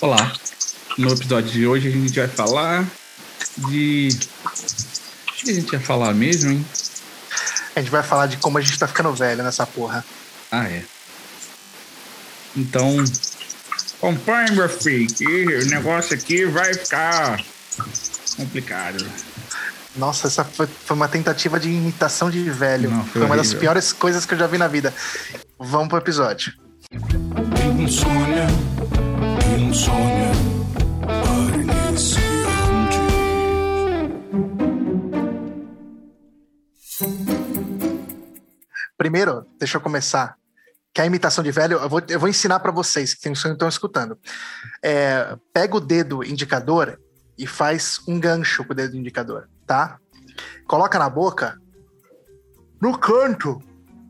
Olá. No episódio de hoje a gente vai falar de. O que a gente vai falar mesmo, hein? A gente vai falar de como a gente tá ficando velho nessa porra. Ah, é. Então. Acompanhe, meu filho, que o negócio aqui vai ficar complicado. Nossa, essa foi, foi uma tentativa de imitação de velho. Não, foi foi uma das piores coisas que eu já vi na vida. Vamos pro episódio. Sonha, Primeiro, deixa eu começar. Que a imitação de velho, eu vou, eu vou ensinar pra vocês que estão escutando. É, pega o dedo indicador e faz um gancho com o dedo indicador, tá? Coloca na boca, no canto,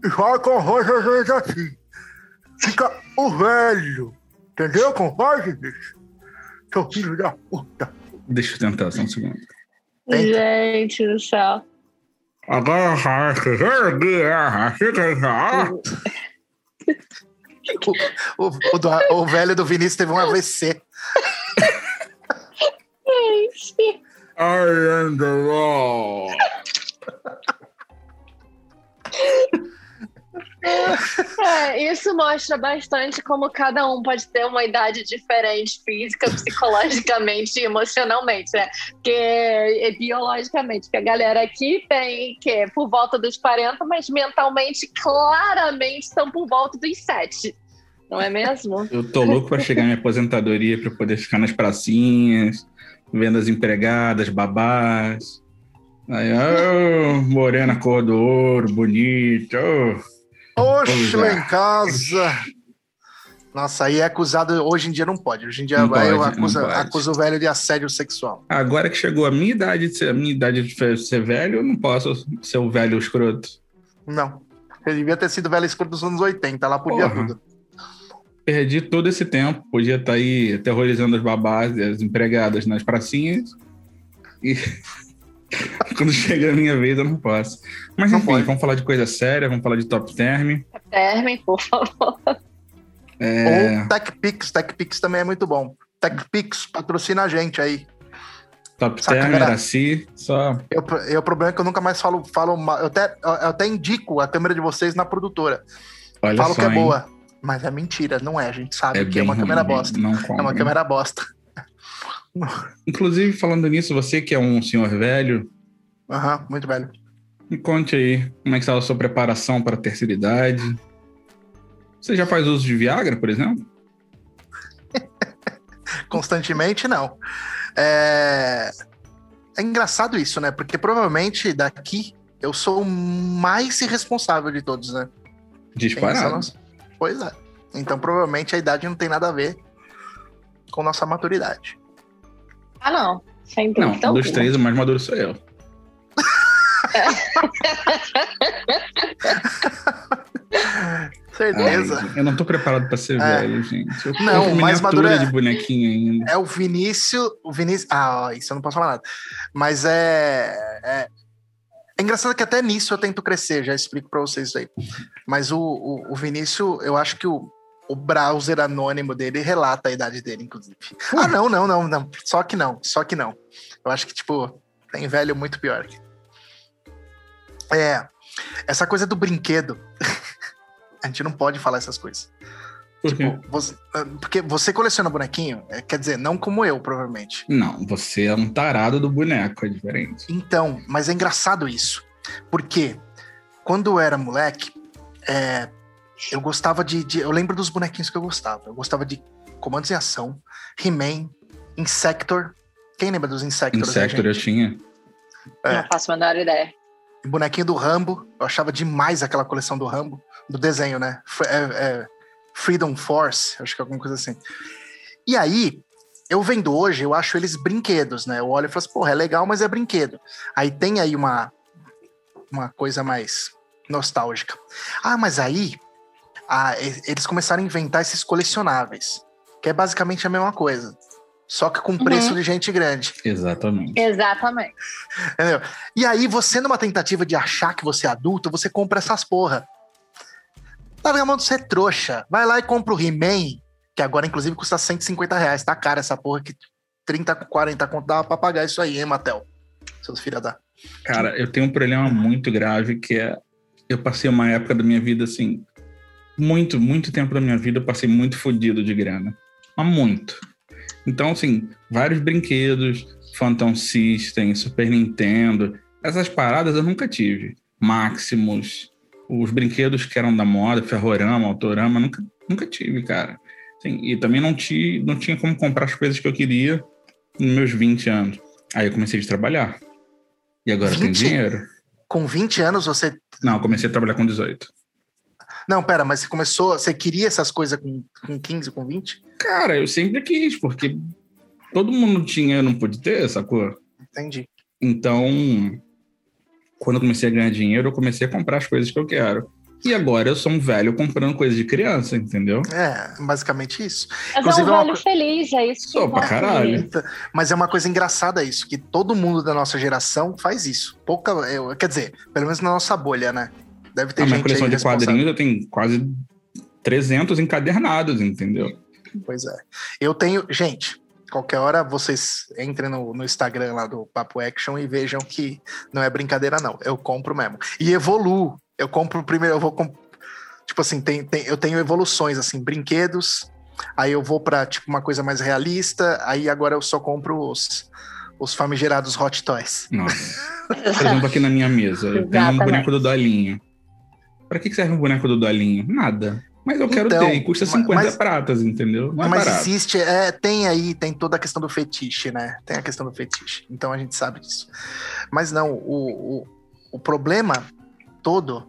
e vai com rojas assim. Fica o velho. Entendeu faz, bicho? Seu filho da puta. Deixa eu tentar só um segundo. Gente do céu. Agora O, o, o o velho do Vinícius teve um AVC. Gente. I am the law. É, isso mostra bastante como cada um pode ter uma idade diferente, física, psicologicamente e emocionalmente, né? Porque biologicamente, porque a galera aqui tem que por volta dos 40, mas mentalmente, claramente, estão por volta dos 7. Não é mesmo? Eu tô louco pra chegar à minha aposentadoria pra poder ficar nas pracinhas, vendo as empregadas, babás. Aí, oh, morena cor do ouro, bonita. Oh. Oxe, lá é. em casa. Nossa, aí é acusado. Hoje em dia não pode. Hoje em dia Não vai, pode, acusa, acusa o velho de assédio sexual. Agora que chegou a minha idade de ser, a minha idade de ser velho, eu não posso ser o velho escroto. Não. Ele devia ter sido velho escuro dos anos 80, lá podia Porra. tudo. Perdi todo esse tempo, podia estar aí aterrorizando as babás e as empregadas nas pracinhas. E quando chega a minha vez, eu não posso. Mas Não enfim, pode. vamos falar de coisa séria, vamos falar de top term. Terme, por favor. É, Ou TechPix. TechPix também é muito bom. TechPix, patrocina a gente aí. top Saca, term, galera. Iraci, só Eu, eu, o problema é que eu nunca mais falo, falo mal. Eu até, eu até indico a câmera de vocês na produtora. olha falo só, que é hein? boa. Mas é mentira, não é. A gente sabe É que é uma câmera ruim, bosta. Não É uma câmera bosta. Inclusive, falando nisso, você que é um senhor velho, Aham, muito velho. me conte aí como é que está a sua preparação para a terceira idade. Você já faz uso de Viagra, por exemplo? constantemente, não. É... é engraçado isso, né? Porque provavelmente daqui eu sou o mais irresponsável de todos, né? Disparado. Pois é. Então provavelmente a idade não tem nada a ver com nossa maturidade. Ah, não. Sem Não, dúvida. dos três, o mais maduro sou eu. Certeza. Ai, eu não tô preparado para ser É. velho, gente. Eu Não, o mais maduro é- de bonequinho ainda. É o Vinícius. O Vinícius. Ah, isso eu não posso falar nada. Mas é. É, é engraçado que até nisso eu tento crescer, já explico pra vocês isso aí. Mas o, o, o Vinícius, eu acho que o, o browser anônimo dele relata a idade dele, inclusive. Ah, não, não, não, não. Só que não, só que não. Eu acho que, tipo, tem velho muito pior. É. Essa coisa do brinquedo. a gente não pode falar essas coisas. Por? Tipo, você- ah, porque você coleciona bonequinho, é, quer dizer, não como eu, provavelmente. Não, você é um tarado do boneco, é diferente. Então, mas é engraçado isso. Porque quando eu era moleque, é, eu gostava de, de- Eu lembro dos bonequinhos que eu gostava. Eu gostava de Comandos em Ação, He-Man, Insector. Quem lembra dos Insectors? né, Insector eu tinha. É. Não faço a menor ideia. Bonequinho do Rambo. Eu achava demais aquela coleção do Rambo. Do desenho, né? F- é- é Freedom Force, acho que é alguma coisa assim. E aí, eu vendo hoje, eu acho eles brinquedos, né? Eu olho e falo assim, porra, é legal, mas é brinquedo. Aí tem aí uma, uma coisa mais nostálgica. Ah, mas aí ah, e- eles começaram a inventar esses colecionáveis, que é basicamente a mesma coisa. Só que com preço de gente grande. Exatamente. Exatamente. Entendeu? E aí, você, numa tentativa de achar que você é adulto, você compra essas porra. Larga a mão de ser trouxa. Vai lá e compra o He-Man, Que agora, inclusive, custa 150 reais. Tá cara essa porra que 30, 40 conto dava pra pagar isso aí, hein, Matel? Seus filha da. Cara, eu tenho um problema muito grave que é. Eu passei uma época da minha vida assim. Muito, muito tempo da minha vida eu passei muito fodido de grana. Mas muito. Então, assim, vários brinquedos, Phantom System, Super Nintendo, essas paradas eu nunca tive. Maximus, os brinquedos que eram da moda, Ferrorama, Autorama, nunca, nunca tive, cara. Assim, e também não, ti, não tinha como comprar as coisas que eu queria nos meus 20 anos. Aí eu comecei a trabalhar. E agora eu tenho 20? dinheiro. Com 20 anos você. Não, eu comecei a trabalhar com 18. Não, pera, mas você começou. Você queria essas coisas com, com 15, com 20? Cara, eu sempre quis, porque todo mundo tinha, eu não pude ter, sacou? Entendi. Então, quando eu comecei a ganhar dinheiro, eu comecei a comprar as coisas que eu quero. E agora eu sou um velho comprando coisa de criança, entendeu? É, basicamente isso. Mas Inclusive, é é um uma velho co- feliz, é isso que Sou pra caralho. Então, Mas é uma coisa engraçada isso, que todo mundo da nossa geração faz isso. Pouca, eu, quer dizer, pelo menos na nossa bolha, né? Deve ter A minha coleção aí de quadrinhos eu tenho quase 300 encadernados, entendeu? Pois é. Eu tenho. Gente, qualquer hora vocês entrem no, no Instagram lá do Papo Action e vejam que não é brincadeira, não. Eu compro mesmo. E evoluo. Eu compro primeiro, eu vou. comp- Tipo assim, tem, tem- eu tenho evoluções, assim, brinquedos. Aí eu vou pra, tipo, uma coisa mais realista. Aí agora eu só compro os, os famigerados Hot Toys. Nossa. Por exemplo, aqui na minha mesa, eu tenho um boneco do Dolinho. Pra que serve um boneco do Dolinho? Nada. Mas eu quero Então, ter, e custa mas- 50 mas- pratas, entendeu? Não é Mas existe, é, tem aí, tem toda a questão do fetiche, né? Tem a questão do fetiche. Então a gente sabe disso. Mas não, o, o, o problema todo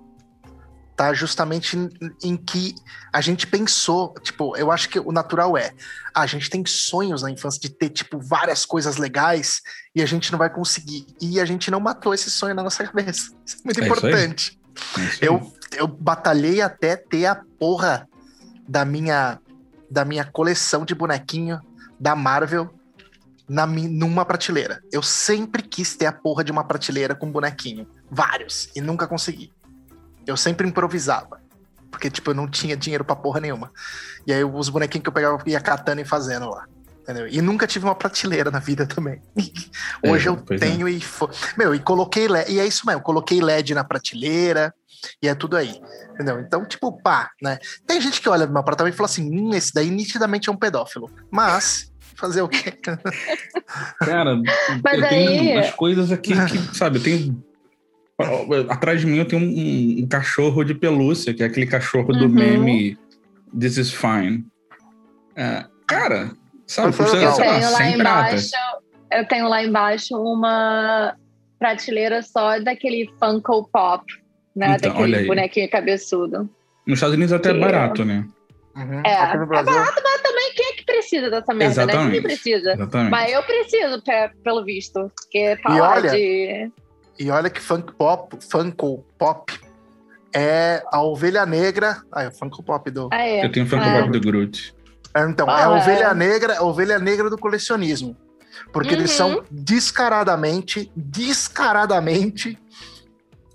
tá justamente em, em que a gente pensou, tipo, eu acho que o natural é, a gente tem sonhos na infância de ter, tipo, várias coisas legais e a gente não vai conseguir. E a gente não matou esse sonho na nossa cabeça. Isso é muito É importante. É. Eu, eu batalhei até ter a porra da minha, da minha coleção de bonequinho da Marvel na, numa prateleira. Eu sempre quis ter a porra de uma prateleira com bonequinho. Vários. E nunca consegui. Eu sempre improvisava. Porque, tipo, eu não tinha dinheiro pra porra nenhuma. E aí os bonequinhos que eu pegava eu ia catando e fazendo lá. Entendeu? E nunca tive uma prateleira na vida também. Hoje É, eu é. tenho e. fo- Meu, e coloquei LED. E é isso mesmo, coloquei LED na prateleira. E é tudo aí. Entendeu? Então, tipo, pá, né? Tem gente que olha no meu apartamento e fala assim: hum, esse daí nitidamente é um pedófilo. Mas, fazer o quê? Cara, Mas eu tenho aí- umas coisas aqui que, sabe, eu tenho. Atrás de mim eu tenho um, um cachorro de pelúcia, que é aquele cachorro do Uhum. meme This is Fine. É, cara, sabe, custa, legal. Eu sei lá, tenho lá 100 embaixo, eu tenho lá embaixo uma prateleira só daquele Funko Pop, né? Então, olha daquele aí. bonequinho cabeçudo. Nos Estados Unidos até é Que- barato, né? Uhum. É, no Brasil, Mas também quem é que precisa dessa merda, né? Exatamente. Ninguém precisa. Exatamente. Mas eu preciso, pe- pelo visto. Porque tá E olha, de. E olha que Funko Pop, Funko Pop é a ovelha negra. Ah, é o Funko Pop do. Ah, é. Eu tenho Funko Ah. Pop do Groot. É, Então, é Ah, a é. ovelha negra, a ovelha negra do colecionismo. Porque eles Uhum. são descaradamente, descaradamente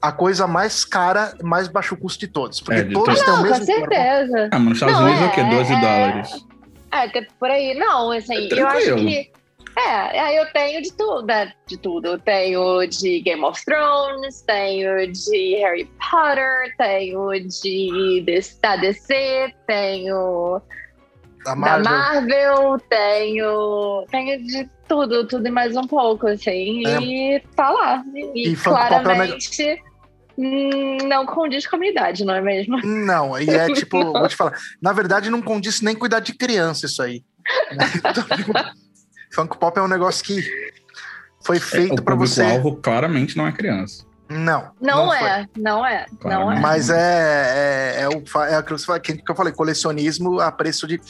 a coisa mais cara, mais baixo custo de todos. Porque É, de todos têm o com mesmo corpo. certeza. Ah, mas nos Estados Não, Unidos é, é, o quê? 12 é- dólares. É, até por aí. Não, assim, É eu acho que. É, aí eu tenho de tudo, né? De tudo. Eu tenho de Game of Thrones, tenho de Harry Potter, tenho de, de- da DC, tenho Da da Marvel. Marvel, tenho. Tenho de tudo, tudo e mais um pouco, assim. E tá lá. E, E é claramente não condiz com a minha idade, não é mesmo? Não, e é tipo, vou te falar. Na verdade, não condiz nem cuidar de criança isso aí. Funko Pop é um negócio que foi É, feito o pra você. público-alvo claramente não é criança. Não. Não, foi. é, não é, não Claramente. é. Mas é, é, é, o, é aquilo que, você fala, que eu falei, colecionismo a preço de.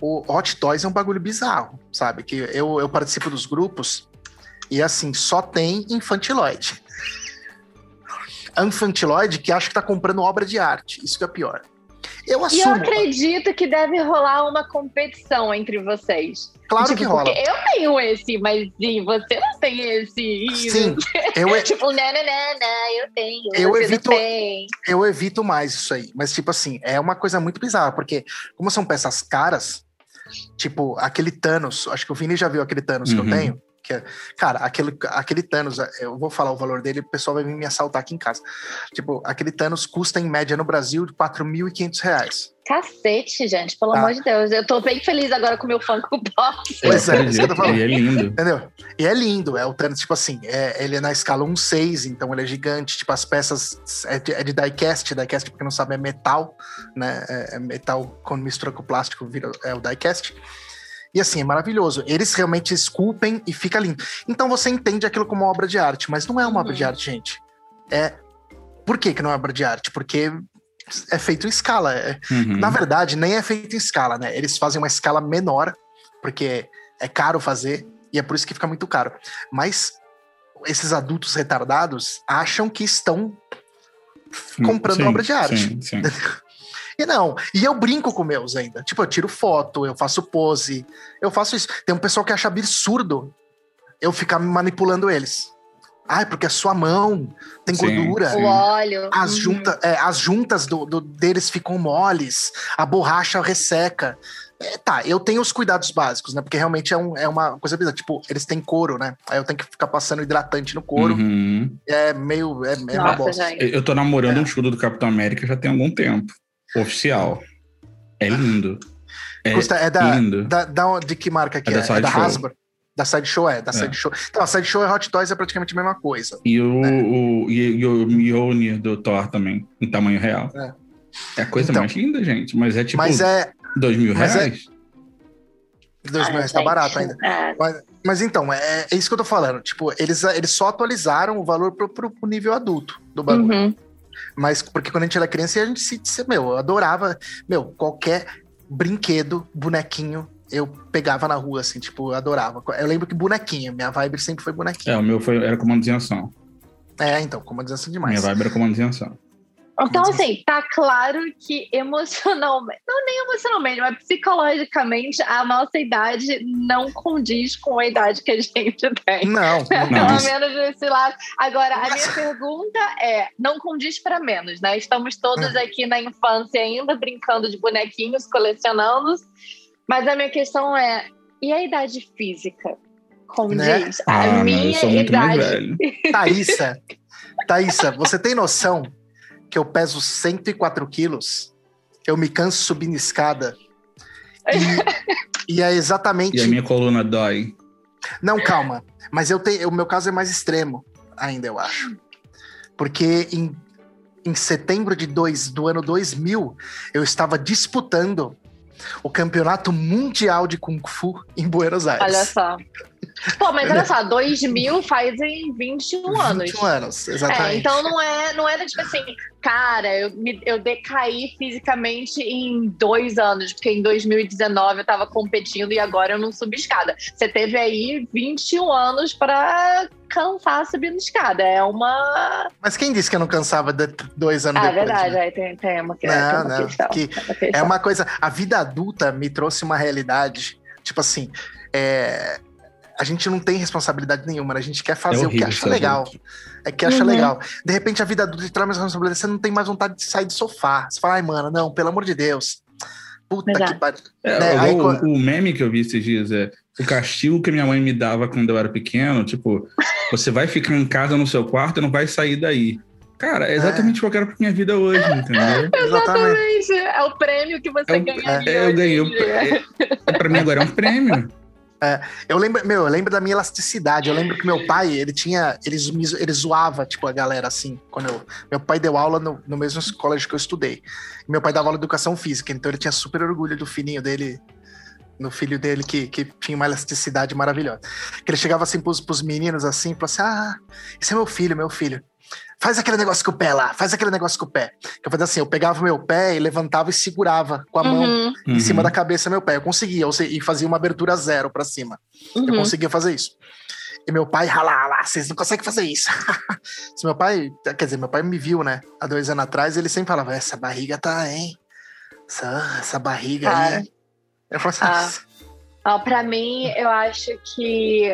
O Hot Toys é um bagulho bizarro, sabe? Que eu, eu participo dos grupos e assim, só tem infantiloide. Infantiloide que acha que tá comprando obra de arte. Isso que é pior. Eu E eu assumo. acredito que deve rolar uma competição entre vocês. claro Tipo, que rola. Eu tenho esse, mas e você não tem esse. Sim, eu, Tipo, não, não, não, não, eu tenho. Eu você evito- Não tem. eu evito mais isso aí. Mas, tipo assim, é uma coisa muito bizarra, porque como são peças caras, Tipo, aquele Thanos, acho que o Vini já viu aquele Thanos que eu Uhum. tenho. Que é- cara, aquele, aquele Thanos, eu vou falar o valor dele, o pessoal vai vir me assaltar aqui em casa. Tipo, aquele Thanos custa em média no Brasil de 4.500 reais. Cacete, gente, pelo Tá. amor de Deus. Eu tô bem feliz agora com o meu Funko Pop. Pois é, isso que eu tô acredito, falando. E é lindo. Entendeu? E é lindo, é o Thanos, tipo assim, é, ele é na escala 1.6, então ele é gigante, tipo, as peças é de, é de diecast, diecast, pra quem não sabe, é metal, né? É, é metal quando mistura com plástico, vira, é o diecast. E assim, é maravilhoso. Eles realmente esculpem e fica lindo. Então você entende aquilo como uma obra de arte, mas não é uma obra Uhum. de arte, gente. É. Por que, que não é obra de arte? Porque é feito em escala. é- Uhum. na verdade, nem é feito em escala, né? Eles fazem uma escala menor, porque é caro fazer, e é por isso que fica muito caro. Mas esses adultos retardados acham que estão comprando Sim, obra de arte. Sim, sim. E não, e eu brinco com meus ainda. Tipo, eu tiro foto, eu faço pose, eu faço isso. Tem um pessoal que acha absurdo eu ficar manipulando eles. Ai, porque a sua mão tem Sim, gordura. sim. O óleo. As, Uhum. junta, é, as juntas do, do- deles ficam moles, a borracha resseca. É, tá, eu tenho os cuidados básicos, né? Porque realmente é, um- é uma coisa bizarra. Tipo, eles têm couro, né? Aí eu tenho que ficar passando hidratante no couro. Uhum. É meio. É, é uma Nossa, bosta. gente. Eu tô namorando É. um escudo do Capitão América já tem algum tempo. Oficial. É lindo. É Custa- é da, lindo. da, da- de que marca que É é? da É da Sideshow. Hasbro? Da Sideshow, é. Da É. Sideshow. Então, a Sideshow e Hot Toys é praticamente a mesma coisa. E o, né? o, e, e o Mjolnir do Thor também, em tamanho real. É. É, a coisa Então. mais linda, gente. Mas é tipo Mas é. dois mil mas é- reais. Dois Ai, mil reais tá gente, barato ainda. é. Mas, mas então, é, é isso que eu tô falando. Tipo, eles, eles só atualizaram o valor pro, pro, pro nível adulto do bagulho. Uhum. Mas porque quando a gente era criança, a gente se, se meu, eu adorava, meu, qualquer brinquedo, bonequinho, eu pegava na rua, assim, tipo, eu adorava. Eu lembro que bonequinho, minha vibe sempre foi bonequinho. É, o meu foi, era comandos em ação. É, então, como diz assim demais. Minha vibe era comandos em ação. Então, Como assim, tá claro que emocionalmente, não nem emocionalmente, mas psicologicamente, a nossa idade não condiz com a idade que a gente tem. Não, Não, Pelo menos nesse lado. Agora, a minha pergunta é: não condiz para menos, né? Estamos todos Hum. aqui na infância ainda, brincando de bonequinhos, colecionando. Mas a minha questão é: e a idade física? Condiz? Né? A Ah, não, minha eu sou muito mais idade. velho. Thaísa, Thaísa, você tem noção que eu peso 104 quilos? Eu me canso subindo escada. E, e é exatamente. E a minha coluna dói. Não, calma. Mas eu tenho, o meu caso é mais extremo ainda, eu acho. Porque em, em setembro de dois, do ano 2000, eu estava disputando o campeonato mundial de Kung Fu em Buenos Aires. Olha só. Pô, mas olha só, 2000 fazem 21 anos. 21 anos, É, exatamente. então não é, não era tipo assim, cara, eu, me, eu decaí fisicamente em dois anos, porque em 2019 eu tava competindo e agora eu não subi escada. Você teve aí 21 anos pra cansar subindo escada. É uma. Mas quem disse que eu não cansava de dois anos Ah, é depois? verdade, né? aí tem, tem uma, tem Não, uma não, questão. que tem É uma coisa. A vida adulta me trouxe uma realidade. Tipo assim, é, a gente não tem responsabilidade nenhuma, né? a gente quer fazer É o que acha legal. adulto. É que acha Uhum. legal. De repente a vida adulta te traz mais responsabilidade, você não tem mais vontade de sair do sofá. Você fala, ai, mano, não, pelo amor de Deus. Puta Exato. que pariu. É, Né, o- aí o, meme que eu vi esses dias é o castigo que minha mãe me dava quando eu era pequeno, tipo, você vai ficar em casa no seu quarto e não vai sair daí. Cara, é exatamente o que eu quero pra minha vida hoje, entendeu? Exatamente. Gente, É o prêmio que você É ganharia. É, eu ganhei. É, pra mim agora é um prêmio. Eu lembro, meu, eu lembro da minha elasticidade. Eu lembro que meu pai, ele tinha. Ele, ele zoava, tipo, a galera assim. Quando eu, meu pai deu aula no, no mesmo colégio que eu estudei. Meu pai dava aula de educação física, então ele tinha super orgulho do filhinho dele, no filho dele, que, que tinha uma elasticidade maravilhosa. Que ele chegava assim pros, pros meninos assim, e falava assim: Ah, esse é meu filho, meu filho. Faz aquele negócio com o pé lá, faz aquele negócio com o pé. Eu fazia assim, eu pegava o meu pé e levantava e segurava com a mão Uhum, em cima Uhum. da cabeça meu pé. Eu conseguia, e fazia uma abertura zero pra cima. Eu uhum. conseguia fazer isso. E meu pai, rala, lá, vocês não conseguem fazer isso. Se meu pai, quer dizer, meu pai me viu, né, há dois anos atrás, ele sempre falava: essa barriga tá, hein? Essa, essa barriga aí. Eu falava assim, Ah. Ó, pra mim, eu acho que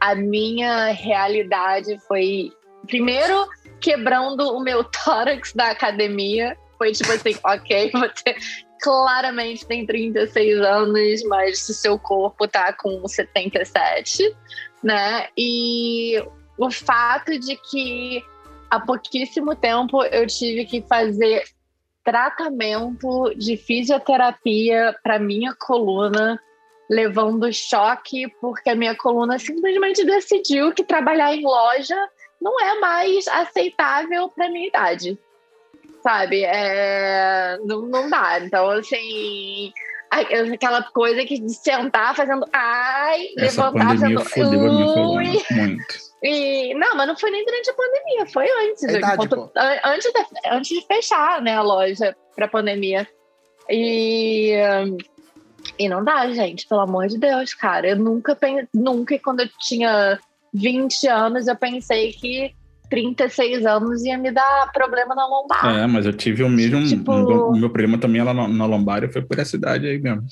a minha realidade foi, primeiro, quebrando o meu tórax da academia. foi tipo assim, ok, você claramente tem 36 anos, mas o seu corpo tá com 77, né? E o fato de que há pouquíssimo tempo eu tive que fazer tratamento de fisioterapia para minha coluna, levando choque, porque a minha coluna simplesmente decidiu que trabalhar em loja não é mais aceitável para minha idade. Sabe? É... Não, não dá. Então, assim. Aquela coisa que de sentar fazendo ai, Essa levantar fazendo fodeu ui. muito. E, não, mas não foi nem durante a pandemia, foi antes. É idade, enquanto- antes, de, antes de fechar né, a loja pra pandemia. E, e não dá, gente, pelo amor de Deus, cara. Eu nunca pensei, nunca, quando eu tinha 20 anos, eu pensei que 36 anos ia me dar problema na lombar. É, mas eu tive o mesmo. Tipo- O meu problema também lá na, na lombar e foi por essa idade aí mesmo.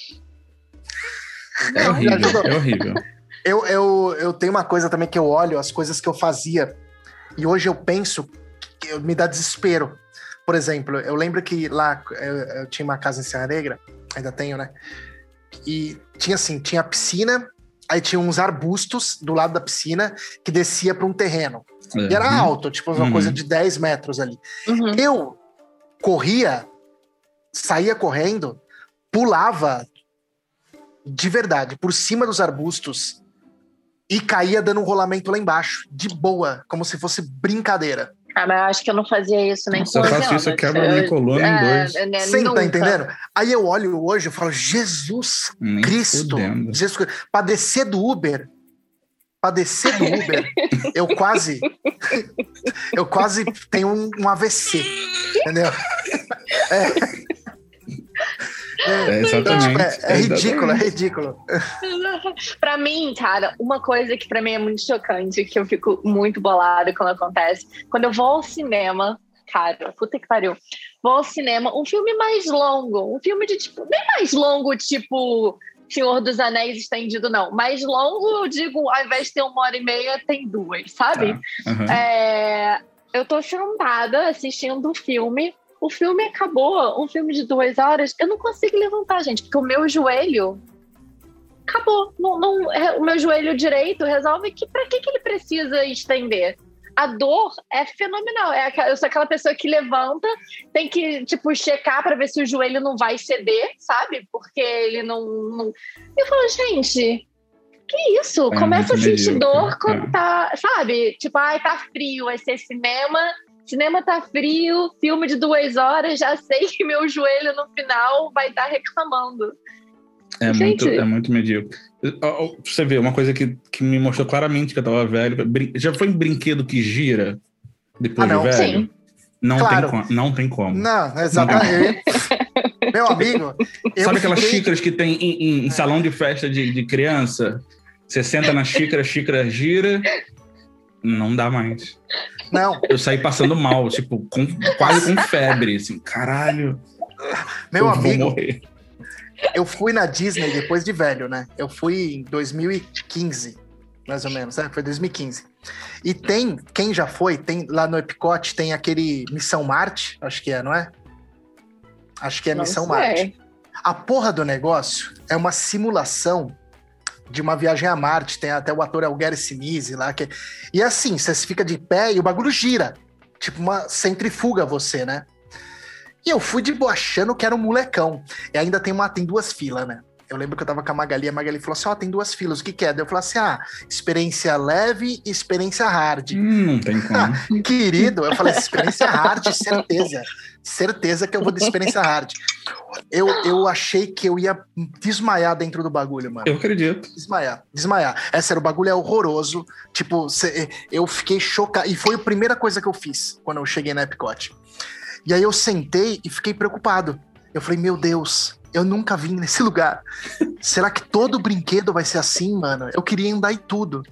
É Não, horrível, é horrível. Eu, eu, eu tenho uma coisa também que eu olho, as coisas que eu fazia, e hoje eu penso que eu- me dá desespero. Por exemplo, eu lembro que lá eu, eu tinha uma casa em Serra Negra, ainda tenho, né? E tinha assim, tinha a piscina, aí tinha uns arbustos do lado da piscina que descia para um terreno. E era Uhum. alto, tipo uma Uhum. coisa de 10 metros ali. Uhum. Eu corria, saía correndo, pulava de verdade por cima dos arbustos e caía dando um rolamento lá embaixo, de boa, como se fosse brincadeira. Mas eu acho que eu não fazia isso nem Nossa, com eu 11 faço isso, eu quebro a minha coluna em dois. né, Você nunca. tá entendendo? Aí eu olho hoje e falo, Jesus Nem Cristo. Jesus Cristo. Pra descer do Uber, pra descer do Uber, eu quase, eu quase tenho um, um AVC, entendeu? É, É, então, tipo, exatamente. é, é ridículo, é exatamente. ridículo. Pra mim, cara, uma coisa que pra mim é muito chocante, que eu fico muito bolada quando acontece, quando eu vou ao cinema, cara, puta que pariu, vou ao cinema, um filme mais longo, um filme de tipo, nem mais longo, tipo Senhor dos Anéis estendido, não, mais longo, eu digo, ao invés de ter uma hora e meia, tem duas, sabe? Tá. Aham. É, eu tô sentada assistindo um filme. O filme acabou, um filme de duas horas. Eu não consigo levantar, gente, porque o meu joelho acabou. Não, não- é, o meu joelho direito resolve que para que, que ele precisa estender. A dor é fenomenal. É eu sou aquela pessoa que levanta, tem que tipo checar para ver se o joelho não vai ceder, sabe? Porque ele não. não... Eu falo, gente, que isso? É Começa a sentir medíocre, dor quando é. tá, sabe? Tipo, ai, tá frio, vai ser cinema. Cinema tá frio, filme de duas horas, já sei que meu joelho no final vai estar reclamando. É Gente. muito, é muito medíocre. Você vê, uma coisa que, que me mostrou claramente que eu tava velho. Já foi um brinquedo que gira depois Ah, não. de velho? Sim. Não, Claro. tem como, não tem como. Não, exatamente. Meu amigo, Sabe aquelas fiquei- xícaras que tem em, em- em salão de festa de, de criança? Você senta na xícara, a xícara gira. Não dá mais. Não, Eu saí passando mal, tipo, com- quase com febre. Assim, caralho. meu eu amigo, morrer. eu fui na Disney depois de velho, né? Eu fui em 2015, mais ou menos, né? Foi 2015. E tem, quem já foi, tem lá no Epicote, tem aquele Missão Marte, acho que é, não é? Acho que é Não Missão sei. Marte. A porra do negócio é uma simulação de uma viagem a Marte. Tem até o ator é Gary Sinise lá. Que... E assim, você fica de pé e o bagulho gira. Tipo uma centrifuga você, né? E eu fui de boa achando que era um molecão. E ainda tem, uma, tem duas filas, né? Eu lembro que eu tava com a Magali, a Magali falou assim: ó, tem duas filas, o que que é? Daí eu falei assim: ah, experiência leve e experiência hard. Hum, não tem como. Querido, eu falei, experiência hard, certeza. Certeza que eu vou de experiência hard. Eu, eu achei que eu ia desmaiar dentro do bagulho, mano. Eu acredito. Desmaiar, desmaiar. É sério, o bagulho é horroroso. Tipo, cê- eu fiquei chocado. E foi a primeira coisa que eu fiz quando eu cheguei na Epcot. E aí eu sentei e fiquei preocupado. Eu falei, meu Deus, eu nunca vim nesse lugar. Será que todo brinquedo vai ser assim, mano? Eu queria andar em tudo.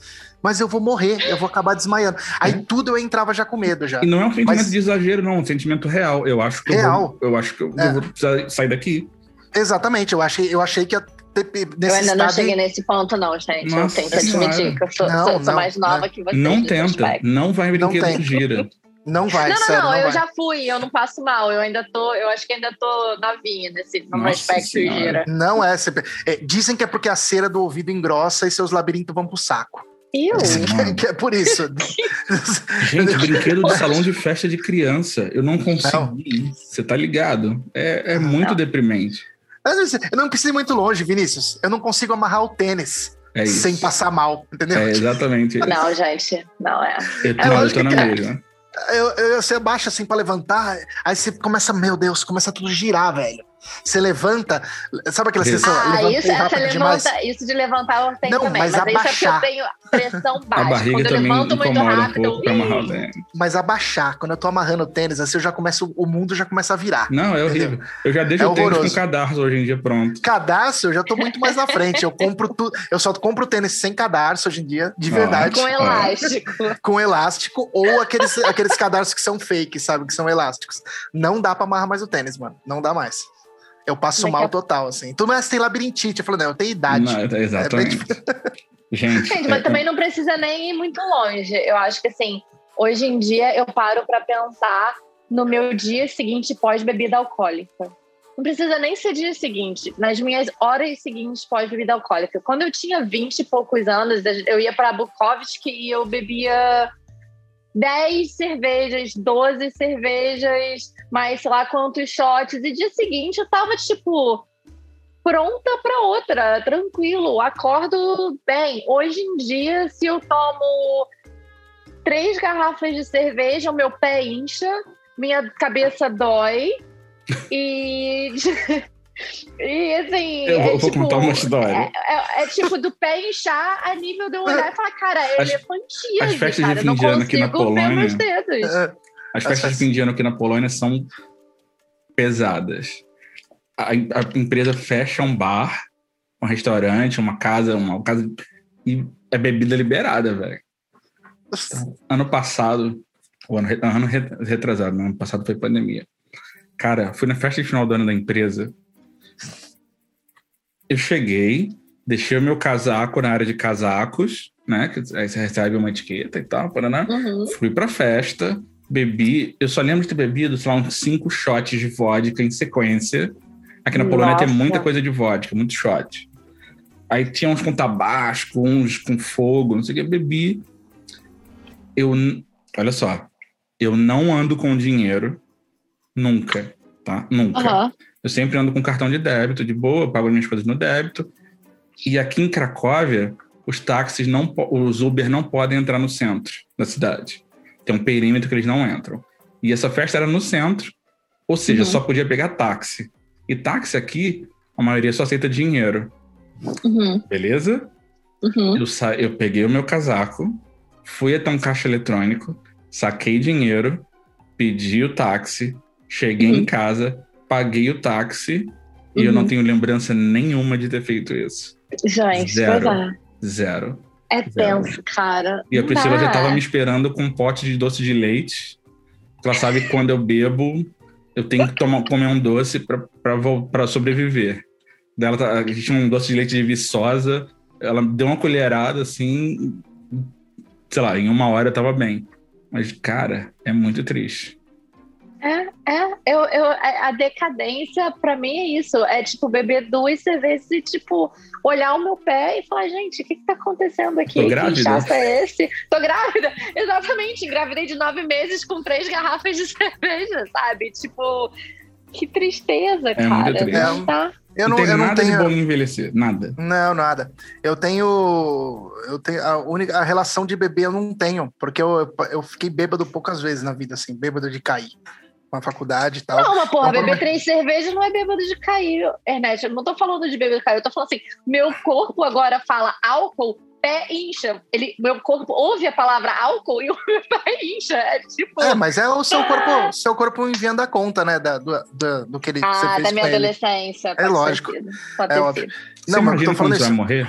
Mas eu vou morrer, eu vou acabar desmaiando. Aí tudo eu entrava já com medo já. E não é um sentimento Mas- de exagero, não. É um sentimento real. Eu acho que eu Real. vou, eu acho que eu, É. eu vou precisar sair daqui. Exatamente, eu achei, eu achei que ia ter Eu ainda não cheguei nesse ponto, não, gente. eu Nossa que Senhora. admitir que eu sou, Não, sou- sou não, mais nova né? que vocês. não tenta. Não vai Não brinquedo que tenta. gira. Não vai, não, não, sério, não, não eu vai. já fui, eu não passo mal. Eu ainda tô, eu acho que ainda tô novinha nesse no aspecto gira. Não é, você- é, Dizem que é porque a cera do ouvido engrossa e seus labirintos vão pro saco. Eu? Que é- que é por isso. Gente, brinquedo de salão de festa de criança. Eu não consegui. Você tá ligado? É, é muito Não. deprimente. Mas, Eu não preciso ir muito longe, Vinícius. Eu não consigo amarrar o tênis É sem passar mal, entendeu? É exatamente isso. Não, gente, não é. Eu tô, É eu tô na mesma. Eu, eu- você abaixa assim pra levantar, aí você começa, meu Deus, começa tudo girar, velho. Você levanta, sabe aquela sensação? Ah, isso, essa levanta, isso de levantar eu tenho Não, também. mas Mas, isso é porque abaixar. eu tenho pressão A baixa. barriga Quando eu também levanto muito incomoda um rápido, pouco pra amarrar o ih, dente. Mas abaixar, quando eu tô amarrando o tênis, assim eu já começo, o mundo já começa a virar. Não, é horrível. Eu já deixo É o tênis com horroroso. cadarço hoje em dia pronto. Cadastro, eu já tô muito mais na frente. Eu compro tudo. Eu só compro tênis sem cadarço hoje em dia, de verdade. com elástico. com elástico ou aqueles, aqueles cadarços que são fake, sabe? Que são elásticos. Não dá pra amarrar mais o tênis, mano. Não dá mais. Eu passo Daqui mal a- total, assim. Tu mas tem labirintite. Eu falei, não, eu tenho idade. Não, é- exatamente. Gente, Gente, é- mas também não precisa nem ir muito longe. Eu acho que assim, hoje em dia eu paro pra pensar no meu dia seguinte pós-bebida alcoólica. Não precisa nem ser dia seguinte, nas minhas horas seguintes pós-bebida alcoólica. Quando eu tinha 20 e poucos anos, eu ia pra Bukowski e eu bebia 10 cervejas, 12 cervejas, mais sei lá quantos shots. E dia seguinte eu tava tipo pronta para outra, tranquilo, acordo bem. Hoje em dia, se eu tomo três garrafas de cerveja, o meu pé incha, minha cabeça dói e. E assim. Eu vou- é vou tipo, contar uma história. É, é- é tipo do pé inchar a nível de eu olhar e falar, cara, é As- as festas de cara. não fim de ano aqui na Polônia-. É, As festas de fim de ano aqui na Polônia são pesadas. A, a empresa fecha um bar, um restaurante, uma casa, uma casa e é bebida liberada, velho. Ano passado, o ano, ano re- retrasado, né? ano passado foi pandemia. Cara, fui na festa de final do ano da empresa. Eu cheguei, deixei o meu casaco na área de casacos, né? que Aí você recebe uma etiqueta e tal, paraná. Uhum. Fui pra festa, bebi. Eu só lembro de ter bebido, sei lá, uns cinco shots de vodka em sequência. Aqui na Polônia tem Nossa. muita coisa de vodka, muito shot. Aí tinha uns com tabasco, uns com fogo, não sei o que. Bebi. Eu. Olha só. Eu não ando com dinheiro. Nunca. Tá? Nunca. Aham. Eu sempre ando com cartão de débito, de boa, pago minhas coisas no débito. E aqui em Cracóvia, os táxis não, os Uber não podem entrar no centro da cidade. Tem um perímetro que eles não entram. E essa festa era no centro, ou seja, Uhum. só podia pegar táxi. E táxi aqui, a maioria só aceita dinheiro, Uhum. beleza? Uhum. Eu, sa... eu peguei o meu casaco, fui até um caixa eletrônico, saquei dinheiro, pedi o táxi, cheguei Uhum. em casa, paguei o táxi e eu Uhum. não tenho lembrança nenhuma de ter feito isso. Gente, Zero. é. Zero. É Zero. tenso, cara. E a Priscila já estava me esperando com um pote de doce de leite. Ela sabe que quando eu bebo, eu tenho que tomar, comer um doce para sobreviver. Dela tá, a gente tinha um doce de leite de viçosa. Ela deu uma colherada assim, sei lá, em uma hora eu tava bem. Mas, cara, é muito triste. É. Eu, eu, a decadência, pra mim, é isso. É tipo beber duas cervejas e, tipo, olhar o meu pé e falar, gente, o que, que tá acontecendo aqui? Tô que grávida. inchaço é esse? Tô grávida. Exatamente. Engravidei de nove meses com três garrafas de cerveja, sabe? Tipo, que tristeza, É muito cara. triste. Não tá. Eu não, não, tem eu não nada de tenho. bom em envelhecer. Nada. Não, nada. Eu tenho. Eu tenho a única a relação de beber eu não tenho, porque eu, eu fiquei bêbado poucas vezes na vida, assim, bêbado de cair. Na faculdade e tal. Não, mas porra, beber três cervejas não é bêbado de cair, Ernest. Eu não tô falando de bêbado de cair, eu tô falando assim, meu corpo agora fala álcool, pé incha. Ele, meu corpo ouve a palavra álcool e o meu pé incha. É tipo. É, mas é o seu corpo, seu corpo enviando a conta, né? Da, do, do, do que ele você ah, da minha adolescência. ter lógico. É ter óbvio. Não, mas eu tô falando você vai isso. morrer?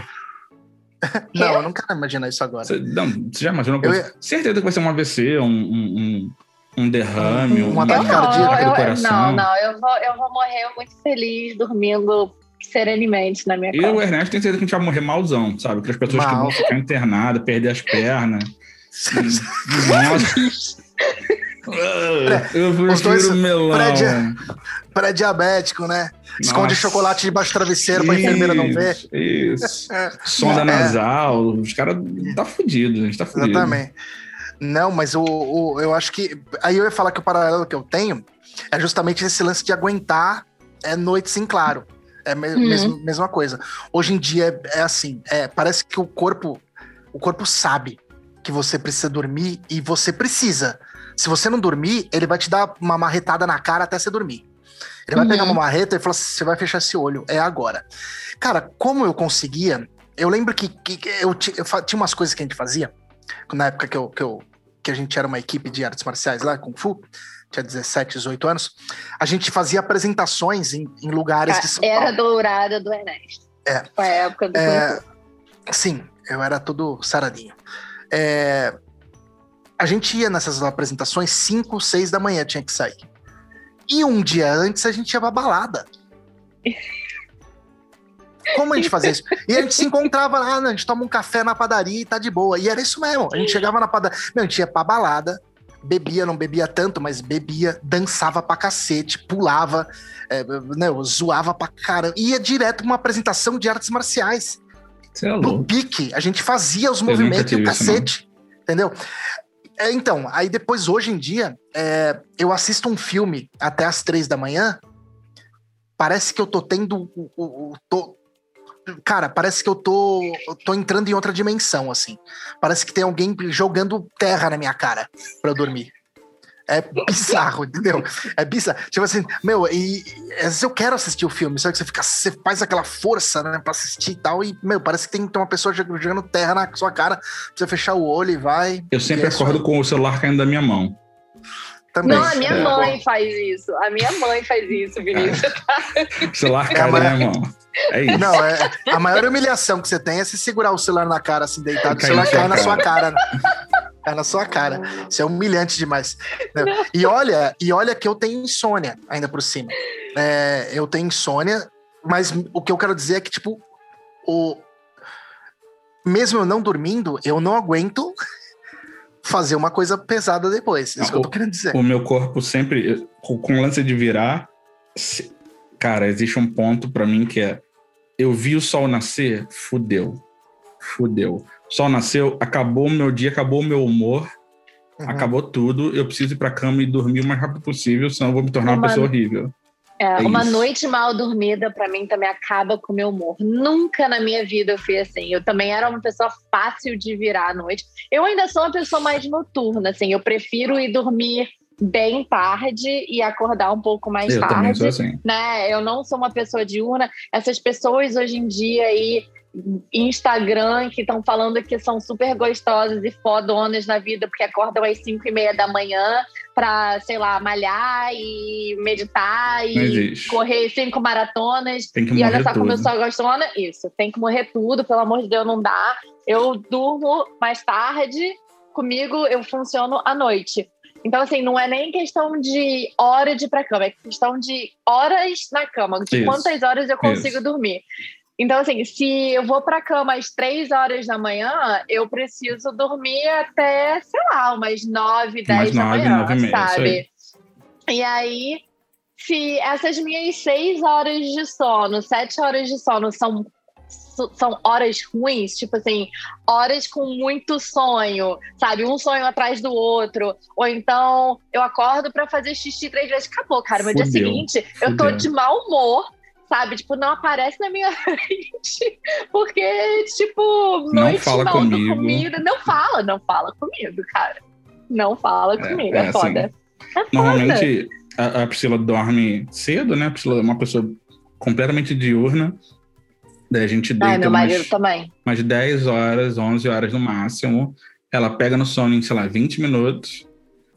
Não, eu não quero imaginar isso agora. Você, não, você já imaginou? Eu Certeza que vai ser um AVC, um, um, um, um derrame, Um um, ataque cardíaco do eu- coração. não, não, eu vou, eu vou morrer muito feliz, dormindo serenemente na minha Eu e o. Ernesto tem certeza que a gente vai morrer malzão, sabe? Que as pessoas que Mal. vão ficar internadas, perder as pernas. Eu prefiro Os dois melão. pré-dia- Pré-diabético, né? Esconde Nossa. chocolate debaixo do travesseiro pra enfermeira não ver. Isso, Isso. Sonda É. nasal. Os caras tá fudido, a gente tá fudido. Exatamente. Não, mas o, o- eu acho que. Aí eu ia falar que o paralelo que eu tenho é justamente esse lance de aguentar é, noite sem claro. É a me- Uhum. mesmo- mesma coisa. Hoje em dia é, é assim, é, parece que o corpo, o corpo sabe que você precisa dormir e você precisa. Se você não dormir, ele vai te dar uma marretada na cara até você dormir. Ele vai Uhum. pegar uma marreta e falar assim: você vai fechar esse olho, é agora. Cara, como eu conseguia, eu lembro que, que- eu, eu fa- tinha umas coisas que a gente fazia, na época que, eu, que, eu, que a gente era uma equipe de artes marciais lá, Kung Fu, tinha 17, 18 anos, a gente fazia apresentações em, em lugares de São Era Paulo. dourada do Ernesto. É. Foi a época do É. Sim, eu era todo saradinho. É, a gente ia nessas apresentações 5, 6 da manhã, tinha que sair. E um dia antes a gente ia pra balada. Como a gente fazia isso? E a gente se encontrava lá, né, a gente toma um café na padaria e tá de boa. E era isso mesmo. A gente chegava na padaria. Meu, a gente ia pra balada, bebia, não bebia tanto, mas bebia, dançava pra cacete, pulava, é, né, zoava pra caramba. Ia direto pra uma apresentação de artes marciais Você é no pique, a gente fazia os nunca movimentos e o cacete. Entendeu? É, então, aí depois, hoje em dia, é, eu assisto um filme até as três da manhã. Parece que eu tô tendo. o- o- o- tô- cara, parece que eu tô, eu tô entrando em outra dimensão, assim. Parece que tem alguém jogando terra na minha cara pra eu dormir. É bizarro, entendeu? É bizarro. Tipo assim, meu, e, e às vezes eu quero assistir o filme, só que você fica, você faz aquela força, né, pra assistir e tal, e, meu, parece que tem, uma pessoa jogando terra na sua cara, você fechar o olho e vai. Eu sempre E é acordo com o celular caindo da minha mão. Também. Não, a minha É. mãe faz isso. A minha mãe faz isso, Vinícius. O celular É, cai da mas- minha mão. É isso. Não, é, a maior humilhação que você tem é se segurar o celular na cara, assim, deitado, o celular na cai na cara. sua cara. né? Cai na sua cara. Isso é humilhante demais. né? E olha, e olha que eu tenho insônia ainda por cima. É, eu tenho insônia, mas o que eu quero dizer é que, tipo, o... mesmo eu não dormindo, eu não aguento fazer uma coisa pesada depois. Isso Não, que eu tô querendo dizer. O meu corpo sempre, com lance de virar, se- cara, existe um ponto pra mim que é: eu vi o sol nascer, fudeu. Fudeu. O sol nasceu, acabou o meu dia, acabou o meu humor, Uhum. acabou tudo. Eu preciso ir pra cama e dormir o mais rápido possível, senão eu vou me tornar uma Mano. pessoa horrível. É, É uma isso. noite mal dormida, pra mim, também acaba com o meu humor. Nunca na minha vida eu fui assim. Eu também era uma pessoa fácil de virar à noite. Eu ainda sou uma pessoa mais noturna, assim. Eu prefiro ir dormir bem tarde e acordar um pouco mais eu tarde assim. né? Eu não sou uma pessoa diurna. Essas pessoas hoje em dia aí, Instagram, que estão falando que são super gostosas e fodonas na vida, porque acordam às 5 e meia da manhã pra, sei lá, malhar e meditar Não e existe. correr cinco maratonas. Tem que E olha só como eu tudo. sou gostona. Isso, tem que morrer tudo, pelo amor de Deus, não dá. Eu durmo mais tarde, comigo eu funciono à noite. Então, assim, não é nem questão de hora de ir pra cama, é questão de horas na cama, de Isso. quantas horas eu consigo Isso. dormir. Então, assim, se eu vou pra cama às três horas da manhã, eu preciso dormir até, sei lá, umas nove, dez da manhã, nove e meia, isso sabe? E aí, se essas minhas seis horas de sono, sete horas de sono são, são horas ruins, tipo assim, horas com muito sonho, sabe? Um sonho atrás do outro. Ou então eu acordo pra fazer xixi três vezes, acabou, cara. No dia Fudeu, seguinte, eu tô fudeu. de mau humor. Sabe, tipo, não aparece na minha frente, porque, tipo, Não noite fala comigo. dormida. Não fala, não fala comigo, cara. Não fala É, comigo, é é, foda. assim. É foda. Normalmente a, a Priscila dorme cedo, né? A Priscila é uma pessoa completamente diurna. Daí a gente Ai, deita meu umas, marido também. umas 10 horas, 11 horas no máximo. Ela pega no sono em, sei lá, 20 minutos.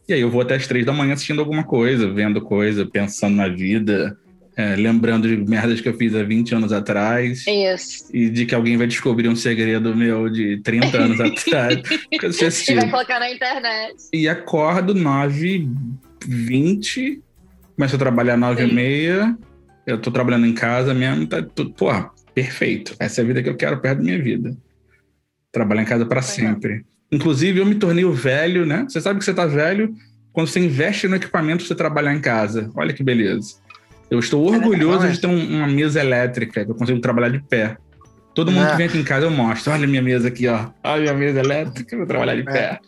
E aí eu vou até as 3 da manhã assistindo alguma coisa, vendo coisa, pensando na vida, é, lembrando de merdas que eu fiz há 20 anos atrás. Isso. E de que alguém vai descobrir um segredo meu de 30 anos atrás. E vai tipo. colocar na internet. E acordo 9h20, começo a trabalhar 9h30. Eu tô trabalhando em casa mesmo, tá tudo. Porra, perfeito. Essa é a vida que eu quero perto da minha vida. Trabalhar em casa para é. sempre. Inclusive, eu me tornei o velho, né? Você sabe que você tá velho quando você investe no equipamento para você trabalhar em casa. Olha que beleza. Eu estou orgulhoso de ter um- uma mesa elétrica que eu consigo trabalhar de pé. Todo mundo É. que vem aqui em casa eu mostro. Olha minha mesa aqui, ó. Olha minha mesa elétrica, eu vou trabalhar de É. pé.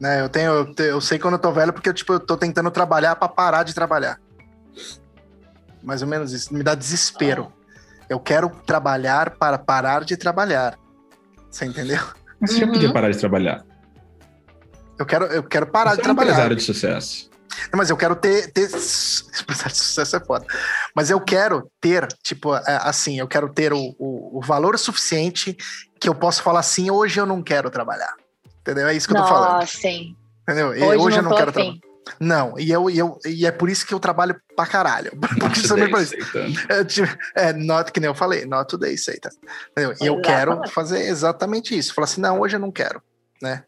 Né, eu tenho, eu, te- eu sei quando eu tô velho porque tipo, eu tô tentando trabalhar pra parar de trabalhar. Mais ou menos isso. Me dá desespero. Eu quero trabalhar para parar de trabalhar. Você entendeu? Mas você já Uhum. podia parar de trabalhar. Eu quero, eu quero parar Você de é um trabalhar. empresário de sucesso. Não, Mas eu quero ter, ter. Empresário de sucesso é foda. Mas eu quero ter, tipo, assim, eu quero ter o, o, o valor suficiente que eu posso falar assim, hoje eu não quero trabalhar. Entendeu? É isso que eu tô falando. Nossa, sim. Entendeu? E Hoje, eu não, não tô quero afim. trabalhar. Não, e, eu, e, eu, e é por isso que eu trabalho pra caralho. Porque isso. É, tipo, é, not, que nem eu falei, not today, Satan. Entendeu? E eu quero fazer exatamente isso. Falar assim, não, hoje eu não quero, né?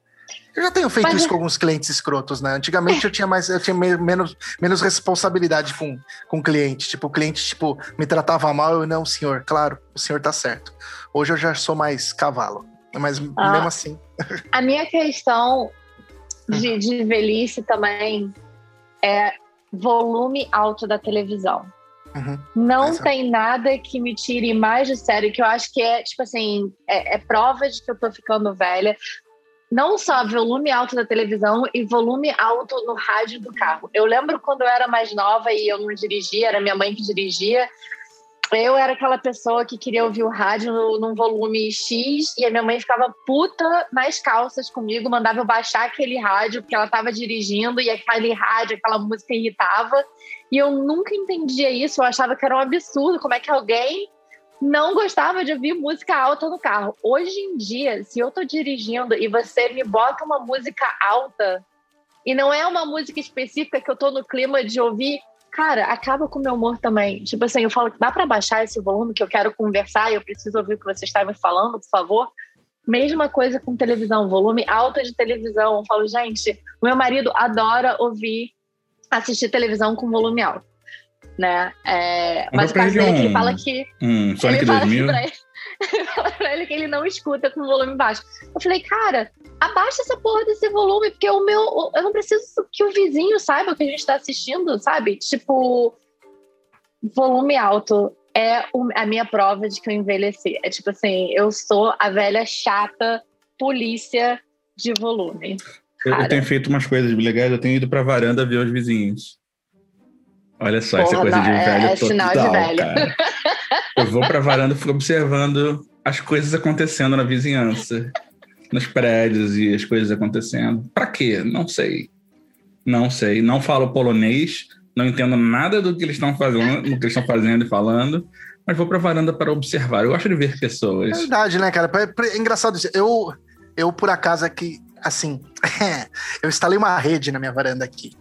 Eu já tenho feito Mas isso é- com alguns clientes escrotos, né? Antigamente eu tinha mais, eu tinha me- menos, menos responsabilidade com, com o cliente. Tipo, o cliente, tipo, me tratava mal, eu não, senhor, claro, o senhor tá certo. Hoje eu já sou mais cavalo. Mas Ah. mesmo assim. A minha questão de, de velhice também é volume alto da televisão. uhum. Não tem nada que me tire mais de sério, que eu acho que é, tipo assim, é, é prova de que eu tô ficando velha. Não só volume alto da televisão e volume alto no rádio do carro. Eu lembro quando eu era mais nova e eu não dirigia, era minha mãe que dirigia. Eu era aquela pessoa que queria ouvir o rádio num volume X e a minha mãe ficava puta nas calças comigo, mandava eu baixar aquele rádio porque ela tava dirigindo e aquele rádio, aquela música irritava. E eu nunca entendia isso, eu achava que era um absurdo. Como é que alguém não gostava de ouvir música alta no carro? Hoje em dia, se eu tô dirigindo e você me bota uma música alta, e não é uma música específica que eu tô no clima de ouvir, cara, acaba com o meu humor também. Tipo assim, eu falo dá pra baixar esse volume que eu quero conversar e eu preciso ouvir o que você está me falando, por favor. Mesma coisa com televisão, volume alto de televisão. Eu falo, gente, meu marido adora ouvir, assistir televisão com volume alto, né? É, mas o caso dele ele um- fala que Um Sonic ele fala, 2000. pra ele, ele fala pra ele que ele não escuta com volume baixo. Eu falei, cara, abaixa essa porra desse volume, porque o meu. o- Eu não preciso que o vizinho saiba o que a gente tá assistindo, sabe? Tipo, volume alto é o- a minha prova de que eu envelheci. É tipo assim, eu sou a velha chata polícia de volume. Eu, eu Cara. tenho feito umas coisas legais, eu tenho ido pra varanda ver os vizinhos. Olha só, essa Porra, coisa de não, é- velho é total, sinal de velho. cara. Eu vou pra varanda e fico observando as coisas acontecendo na vizinhança, nos prédios e as coisas acontecendo. Pra quê? Não sei. Não sei. Não falo polonês, não entendo nada do que eles estão fazendo, do que eles estão fazendo e falando, mas vou pra varanda para observar. Eu gosto de ver É pessoas. verdade, né, cara? É, é engraçado isso. Eu, eu, por acaso, aqui, assim, eu instalei uma rede na minha varanda aqui.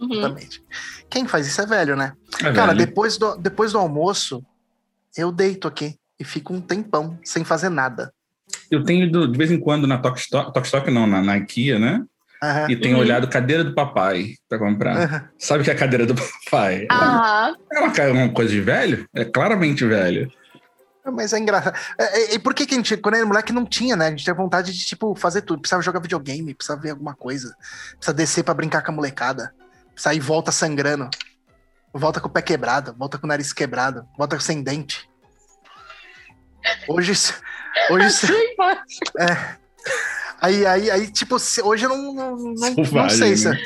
Uhum. Exatamente. Quem faz isso é velho, né? É Cara, velho. depois do, depois do almoço, eu deito aqui e fico um tempão sem fazer nada. Eu tenho ido de vez em quando na Tokstok, Tokstok não, na, na IKEA, né? Aham, E tenho Uhum. olhado cadeira do papai pra comprar. aham. Sabe o que é a cadeira do papai? Aham. É uma, uma coisa de velho? É claramente velho. Mas é engraçado. É, é, E por que, que a gente, quando era moleque, não tinha, né? A gente tinha vontade de, tipo, fazer tudo. Precisava jogar videogame, precisava ver alguma coisa. Precisa descer pra brincar com a molecada. Precisa ir volta sangrando. Volta com o pé quebrado, volta com o nariz quebrado, volta sem dente. Hoje, isso- hoje, isso- Sim, pode. aí, aí, aí, tipo, hoje eu não, não, não, não sei se. né?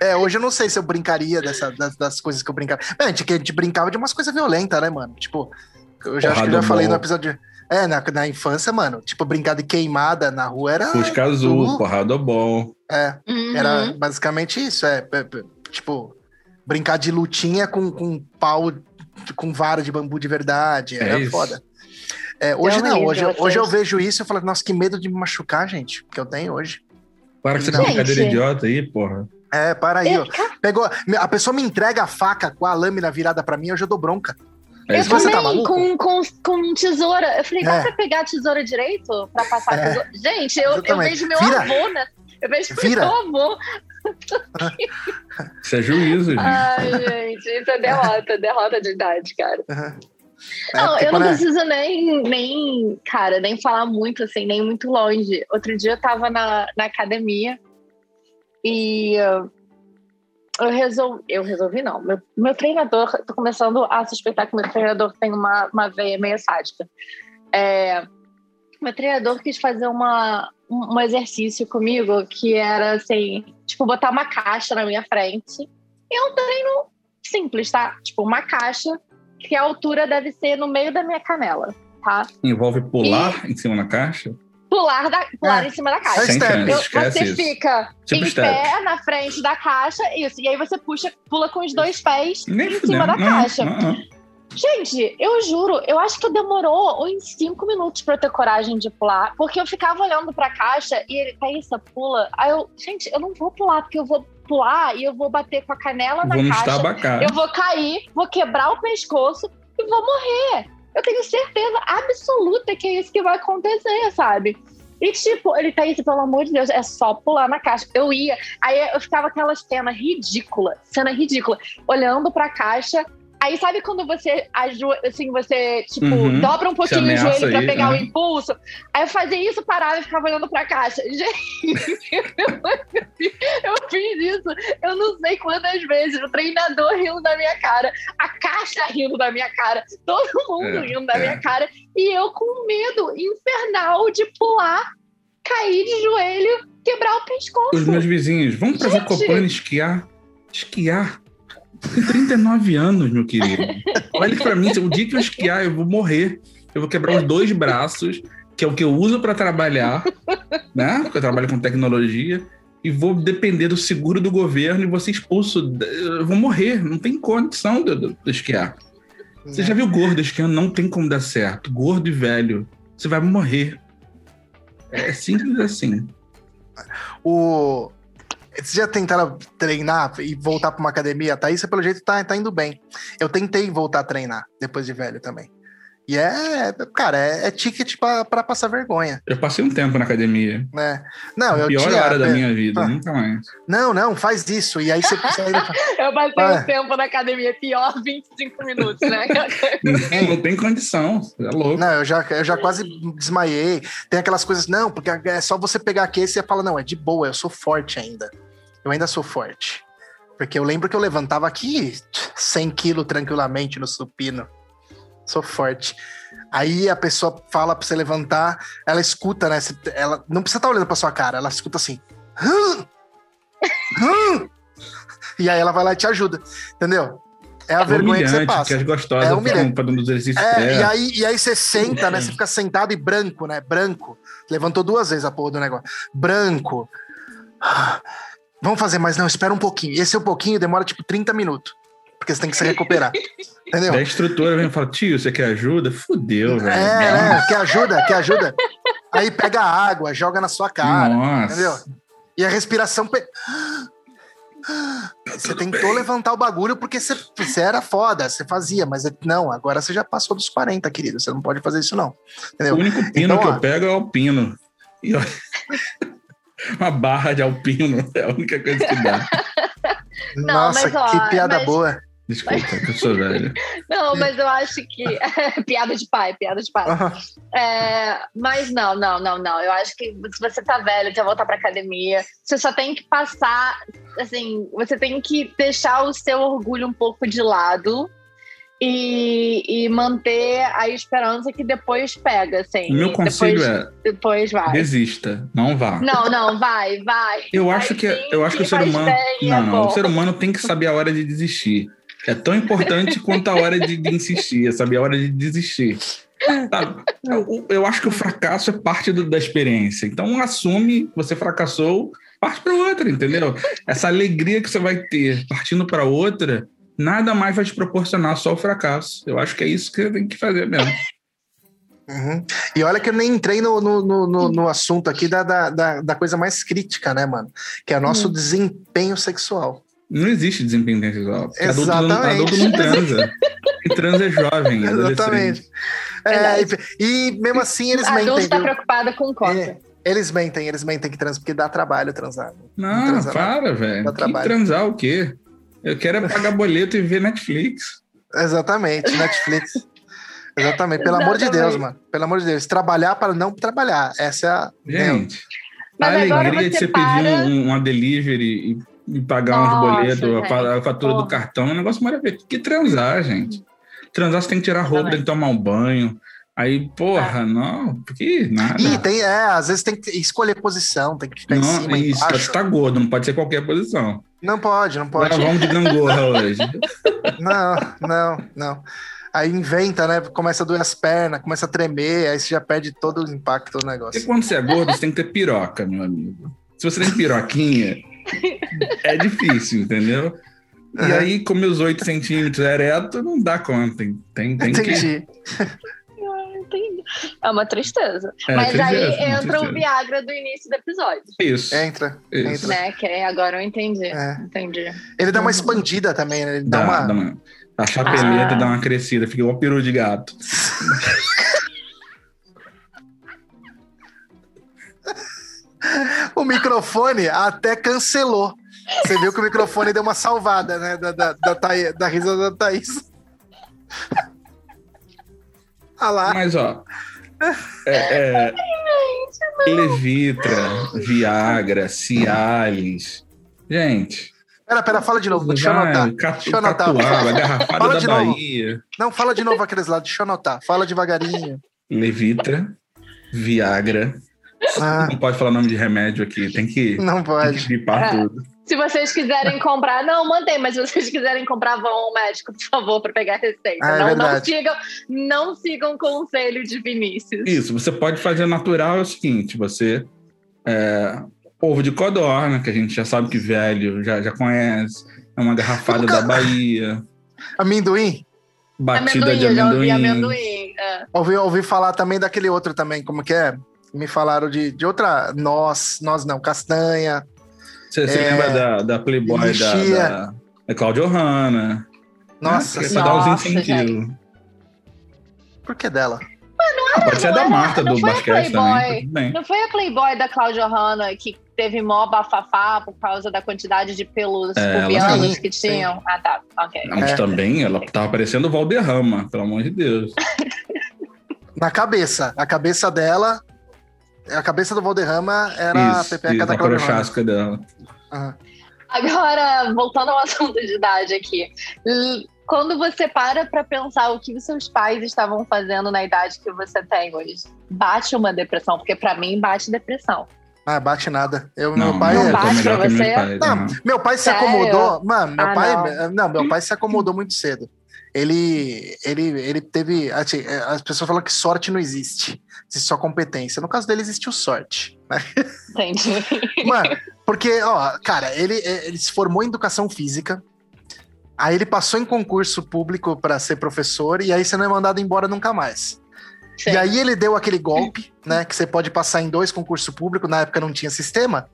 É, hoje eu não sei se eu brincaria dessa, das, das coisas que eu brincava. É, a, gente, a gente brincava de umas coisas violentas, né, mano? Tipo, eu já acho que eu já falei no episódio. É, na, na infância, mano, tipo, brincar de queimada na rua era. Fusca azul, tudo. porrada bom. É, Uhum. era basicamente isso. É, é, é, tipo, brincar de lutinha com, com pau, com vara de bambu de verdade. É isso. foda. É, hoje uma não, hoje, livre, hoje eu vejo isso e eu falo, nossa, que medo de me machucar, gente, que eu tenho hoje. Para com essa brincadeira idiota aí, porra. É, para aí, Eu, ó. Pegou, a pessoa me entrega a faca com a lâmina virada pra mim, hoje eu dou bronca. É eu tá também, maluco? com, com, com tesoura. Eu falei, dá É. pra pegar a tesoura direito pra passar a É. tesoura? Gente, eu, eu vejo meu Vira. avô, né? Eu vejo Vira. meu avô. Isso é juízo, gente. Ai, gente, isso é derrota, derrota de idade, cara. Uhum. Não, É, eu não né? preciso nem, nem, cara, nem falar muito, assim, nem muito longe. Outro dia eu tava na, na academia E uh, eu resolvi, eu resolvi não. Meu, meu treinador, tô começando a suspeitar que meu treinador tem uma, uma veia meio sádica. É, meu treinador quis fazer uma, um exercício comigo que era assim, tipo, botar uma caixa na minha frente. E é um treino simples, tá? Tipo, uma caixa que a altura deve ser no meio da minha canela, tá? Envolve pular e... em cima da caixa? Pular, da, pular é. em cima da caixa. Sem chance, Eu, você isso. fica Tipo em step. pé na frente da caixa, isso. E aí você puxa, pula com os dois pés Nem em cima fudendo. da Não, caixa. não, não. Gente, eu juro, eu acho que demorou uns cinco minutos pra eu ter coragem de pular, porque eu ficava olhando pra caixa e ele, Thaísa, pula. Aí eu, gente, eu não vou pular, porque eu vou pular e eu vou bater com a canela na me caixa. estabacar. Eu vou cair, vou quebrar o pescoço e vou morrer. Eu tenho certeza absoluta que é isso que vai acontecer, sabe? E tipo, ele tá isso, pelo amor de Deus, é só pular na caixa. Eu ia, aí eu ficava aquelas cenas ridículas, cena ridícula, olhando pra caixa. Aí sabe quando você aju- assim, você, tipo, Uhum. dobra um pouquinho o joelho pra aí, pegar o né? impulso? Aí eu fazia isso, parava e ficava olhando pra caixa. Gente, eu fiz isso, eu não sei quantas vezes. O treinador rindo da minha cara, a caixa rindo da minha cara, todo mundo É, rindo da é. minha cara. E eu com medo infernal de pular, cair de joelho, quebrar o pescoço. Os meus vizinhos, vamos pra Gente! Esquiar. Esquiar. Tem 39 anos, meu querido. Olha pra mim, o dia que eu esquiar, eu vou morrer. Eu vou quebrar os dois braços, que é o que eu uso pra trabalhar, né? Porque eu trabalho com tecnologia. E vou depender do seguro do governo e vou ser expulso. Eu vou morrer. Não tem condição de, de- de esquiar. Você já viu gordo esquiando? Não tem como dar certo. Gordo e velho. Você vai morrer. É simples assim. O... Vocês já tentaram treinar e voltar para uma academia? A Thaís, pelo jeito, tá, tá indo bem. Eu tentei voltar a treinar depois de velho também. E é, cara, é, é ticket pra, pra passar vergonha, Eu passei um tempo na academia. né? Não, eu pior tinha. hora da minha vida, Ah. nunca mais. Não, não, faz isso. E aí você consegue. Eu passei Ah. um tempo na academia, pior 25 minutos, né? Não, não tem condição. É louco. Não, eu já, eu já quase desmaiei. Tem aquelas coisas, não, porque é só você pegar aqui e você fala, não, é de boa, eu sou forte ainda. Eu ainda sou forte. Porque eu lembro que eu levantava aqui 100 quilos tranquilamente no supino. Sou forte. Aí a pessoa fala pra você levantar, ela escuta, né? Ela não precisa estar olhando pra sua cara, ela escuta assim. E aí ela vai lá e te ajuda, entendeu? É a É vergonha que você passa. que as gostosas É humilhante. fazendo os exercícios. É, É, e aí, e aí você senta, né? Você fica sentado e branco, né? Branco. Levantou duas vezes a porra do negócio. Branco. Vamos fazer mais, não, espera um pouquinho. Esse é um pouquinho demora tipo 30 minutos. Porque você tem que se recuperar. Entendeu? Daí a instrutora vem e fala: tio, você quer ajuda? Fudeu, velho. É, né? Quer ajuda? Quer ajuda? Aí pega a água, joga na sua cara. Nossa. Entendeu? E a respiração. pe- Você tentou levantar o bagulho porque você, você era foda, você fazia, mas é- não, agora você já passou dos 40, querido. Você não pode fazer isso, não. O Entendeu? único pino Então, que ó. eu pego é o alpino. E eu- Uma barra de alpino é a única coisa que dá. Não, Nossa, mas, ó, que piada mas- boa. Desculpa, que eu sou velho. Não, mas eu acho que. piada de pai, piada de pai. É, mas não, não, não, não. Eu acho que se você tá velho, quer voltar pra academia, você só tem que passar, assim, você tem que deixar o seu orgulho um pouco de lado e, e manter a esperança que depois pega, assim. O meu conselho depois, é: Depois vai. desista, não vá. Não, não, vai, vai. Eu Vai acho que sim, eu acho que o ser humano é não, não, o ser humano tem que saber a hora de desistir. É tão importante quanto a hora de, de insistir, é saber a hora de desistir. Sabe? Eu, eu acho que o fracasso é parte do- da experiência. Então assume, você fracassou, parte para outra, entendeu? Essa alegria que você vai ter partindo para outra, nada mais vai te proporcionar só o fracasso. Eu acho que é isso que você tem que fazer mesmo. Uhum. E olha que eu nem entrei no, no, no, no- no assunto aqui da, da, da, da coisa mais crítica, né, mano? Que é o nosso Hum. desempenho sexual. Não existe desempenho sexual. porque Adulto, não- Exatamente. adulto não transa. Quem transa é jovem. é. Exatamente. É, e, e mesmo assim eles Adulto mentem. tá viu? preocupado com conta. É, eles mentem, eles mentem que transam, porque dá trabalho transar. Não, transa, para, velho. Dá Que trabalho. transar o quê? Eu quero é pagar boleto e ver Netflix. Exatamente, Netflix. Exatamente, pelo amor de Deus, mano. Pelo amor de Deus. Trabalhar para não trabalhar. Essa é a. Gente, Mas a alegria de você você pedir para- um, uma delivery e, e pagar uns Nossa, boletos, a a, fatura do cartão, é um negócio maravilhoso. Que transar, gente. Transar, você tem que tirar roupa, Também. tem que tomar um banho. Aí, porra, não, que nada. Ih, tem, é, às vezes tem que escolher posição, tem que ficar em não, cima, isso, embaixo. você tá gordo, não pode ser qualquer posição. Não pode, não pode. Agora vamos de gangorra hoje. Não, não, não. Aí inventa, né? Começa a doer as pernas, começa a tremer, aí você já perde todo o impacto do negócio. quando você é gordo, você tem que ter piroca, meu amigo. Se você tem piroquinha, é difícil, entendeu? E Aham. aí, comer os 8 centímetros ereto, não dá conta. Tem, tem, tem que... É uma tristeza. É, Mas tristeza, aí uma entra o tristeza. Viagra do início do episódio. Isso. Entra. isso. entra. Né? Que é- agora eu entendi. É. Entendi. Ele dá uma Uhum. expandida também, né? Ele dá, Dá, uma. dá uma... A chapeleta Ah. dá uma crescida, fica igual peru de gato. O microfone até cancelou. Você viu que o microfone deu uma salvada, né? Da, da, da, Thaí- da risada da Thaís. Ah lá. Mas, ó. É, é, Levitra, Viagra, Cialis. Gente. Pera, pera, fala de novo. Deixa eu anotar. Catu, Deixa eu anotar. Catuaba, Garrafada Fala da de novo. Bahia. Não, fala de novo aqueles lados. Deixa eu anotar. Fala devagarinho. Levitra, Viagra. Ah, Não pode falar nome de remédio aqui, tem que, não tem que pode. chipar É. tudo. Se vocês quiserem comprar, não, mantém, mas se vocês quiserem comprar, vão ao médico, por favor, para pegar a receita. Ah, é não, não, sigam, não sigam o conselho de Vinícius. Isso, você pode fazer natural é o seguinte, você é, ovo de codorna, que a gente já sabe que velho já, já conhece, é uma garrafada da Bahia, Amendoim? batida amendoim, de eu já ouvi amendoim. amendoim. é. Ouvi, ouvi falar também daquele outro também, como que é? Me falaram de, de outra noz, nós não, castanha. Você, você É, lembra da, da Playboy da, Lixia. da, da Claudio Hanna? Nossa, né? assim, Pra dar uns incentivos. por que dela? Ah, pode ser não da era- Marta não do foi a basquete também, Playboy. tá tudo bem. Não foi a Playboy da Cláudia Hanna que teve mó bafafá por causa da quantidade de pelos É, pubianos sim, que sim. tinham? Ah, tá. Ok. Mas É. também ela tava parecendo o Valderrama, pelo amor de Deus. Na cabeça. A cabeça dela. A cabeça do Valderrama era isso, a pepeca isso, da a Cláudia Hanna. dela. Aham. Agora, voltando ao assunto de idade aqui. Quando você para pra pensar o que os seus pais estavam fazendo na idade que você tem hoje, bate uma depressão, porque pra mim bate depressão. Ah, bate nada. Eu, Não, meu pai. não tô bate melhor pra você? pais, Não, não. meu pai se Sério? acomodou. Mano, meu Ah, pai. não. Não. meu pai se acomodou muito cedo. Ele, ele, ele teve. assim, As pessoas falam que sorte não existe. Existe só competência. No caso dele, existiu sorte. né? Entendi. Mano, porque, ó, cara, ele, ele se formou em educação física. Aí ele passou em concurso público para ser professor. E aí você não é mandado embora nunca mais. Sim. E aí ele deu aquele golpe, né? Que você pode passar em dois concursos públicos, na época não tinha sistema.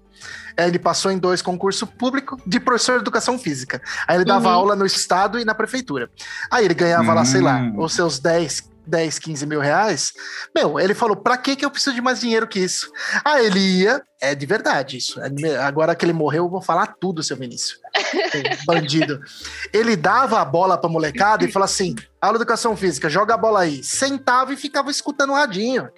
Aí ele passou em dois concursos públicos de professor de educação física. Aí ele dava Uhum. aula no estado e na prefeitura. Aí ele ganhava lá, sei lá, Hum. os seus 10, 10, 15 mil reais. Meu, ele falou: pra que que eu preciso de mais dinheiro que isso? Aí ele ia, é de verdade isso. Agora que ele morreu, eu vou falar tudo, seu Vinícius. Bandido. Ele dava a bola pra molecada e falava assim: aula de educação física, joga a bola aí. Sentava e ficava escutando o radinho.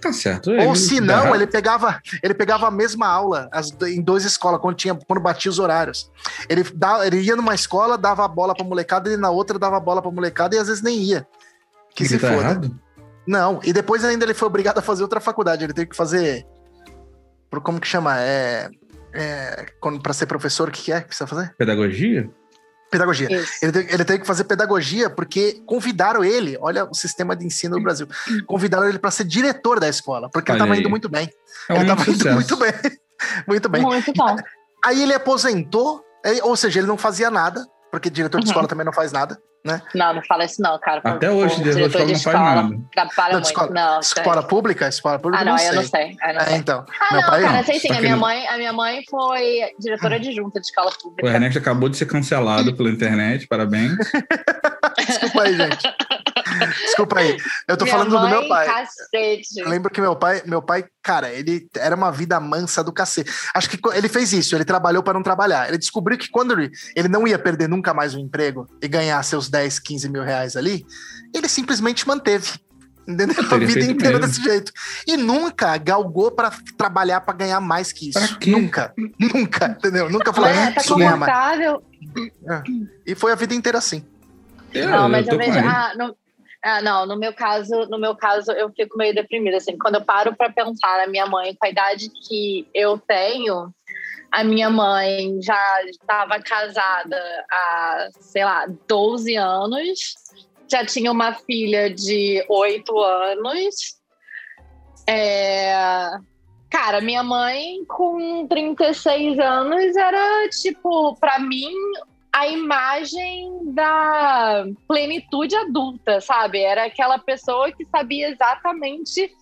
Tá certo. Ou se não, ele pegava, ele pegava a mesma aula as em duas escolas, quando, tinha, quando batia os horários. Ele, dá, ele ia numa escola, dava a bola pra molecada, e na outra dava a bola pra molecada e às vezes nem ia. Que Ele se tá foda. errado? Não, e depois ainda ele foi obrigado a fazer outra faculdade. Ele teve que fazer. por- Como que chama? É. é quando, pra ser professor, o que, que é que precisa fazer? Pedagogia? Pedagogia. Isso. Ele, te- ele teve que fazer pedagogia porque convidaram ele, olha o sistema de ensino do Brasil, convidaram ele para ser diretor da escola, porque ele Olha estava aí. indo muito bem. É um ele estava indo muito bem. Muito bem. Muito bom. Aí ele aposentou, aí- ou seja, ele não fazia nada, porque diretor de Uhum. escola também não faz nada. Não, não fala isso não, cara. Até O hoje, diretor de escola não faz nada. Trabalha Não, muito. escola- não, Escola pública? Escola pública, Ah, não, não eu não sei. sei. Eu não É, então. Ah, meu não, pai, cara, sei sim. A minha, mãe, a minha mãe foi diretora adjunta de escola O pública. Ernesto acabou de ser cancelado pela internet, parabéns. Desculpa aí, gente. Desculpa aí. Eu tô Minha falando do mãe, meu pai. Cacete. Eu lembro que meu pai, meu pai, cara, ele era uma vida mansa do cacete. Acho que ele fez isso, ele trabalhou para não trabalhar. Ele descobriu que quando ele, ele não ia perder nunca mais o emprego e ganhar seus 10, 15 mil reais ali, ele simplesmente manteve. Entendeu? Eu A vida inteira mesmo. desse jeito. E nunca galgou pra trabalhar pra ganhar mais que isso. Nunca. Nunca, entendeu? Nunca falou, É, tá confortável. E foi a vida inteira assim. É, Não, mas eu, com vejo. Ah, ah, não, no meu caso, no meu caso, eu fico meio deprimida. Assim, quando eu paro para pensar na minha mãe, com a idade que eu tenho, a minha mãe já estava casada há, sei lá, 12 anos, já tinha uma filha de 8 anos. É, Cara, minha mãe com 36 anos era tipo, para mim, a imagem da plenitude adulta, sabe? Era aquela pessoa que sabia exatamente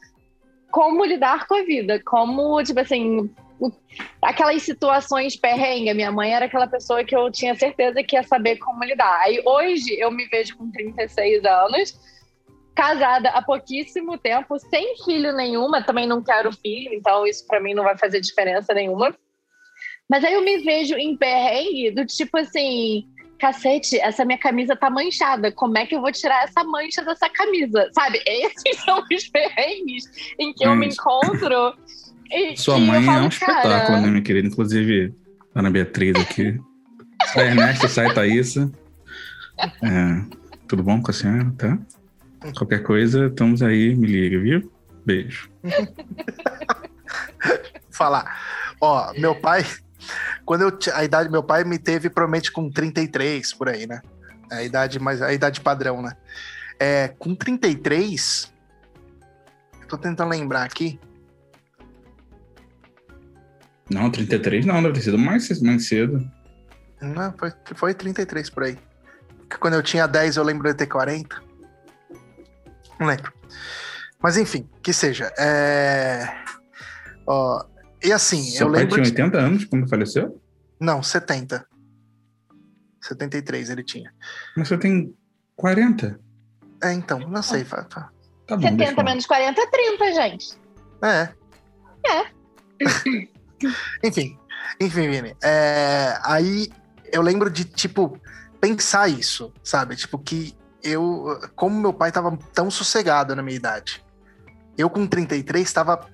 como lidar com a vida, como, tipo assim, aquelas situações perrengue. Minha mãe era aquela pessoa que eu tinha certeza que ia saber como lidar. Aí hoje eu me vejo com 36 anos, casada há pouquíssimo tempo, sem filho nenhuma, também não quero filho, então isso pra mim não vai fazer diferença nenhuma. Mas aí eu me vejo em perrengue do tipo assim, cacete, essa minha camisa tá manchada. Como é que eu vou tirar essa mancha dessa camisa? Sabe? Esses são os perrengues em que eu me Gente. encontro. E Sua mãe é falo, um espetáculo, né, minha querida? Inclusive, Ana Beatriz aqui. Sai Ernesto, sai Thaísa. É, tudo bom com a senhora, tá? Qualquer coisa, estamos aí, me liga, viu? Beijo. Falar. Ó, meu pai, quando eu a idade meu pai me teve provavelmente com 33 por aí, né? A idade mais a idade padrão, né? É, com 33 eu tô tentando lembrar aqui. Não, 33 não, deve ter sido mais, mais cedo. Não, foi, foi 33 por aí. Porque Quando eu tinha 10, eu lembro de ter 40. Não lembro. Mas enfim, que seja. É... Ó, e assim, Seu eu pai lembro. tinha de- 80 anos quando faleceu? Não, 70. 73 ele tinha. Mas você tem 40? É, então, não sei. fa- Tá bom, deixa eu 70 falar. menos 40 é 30, gente. É. É. enfim, enfim, Vini. É, aí eu lembro de, tipo, pensar isso, sabe? Tipo, que eu, como meu pai tava tão sossegado na minha idade. Eu com 33 tava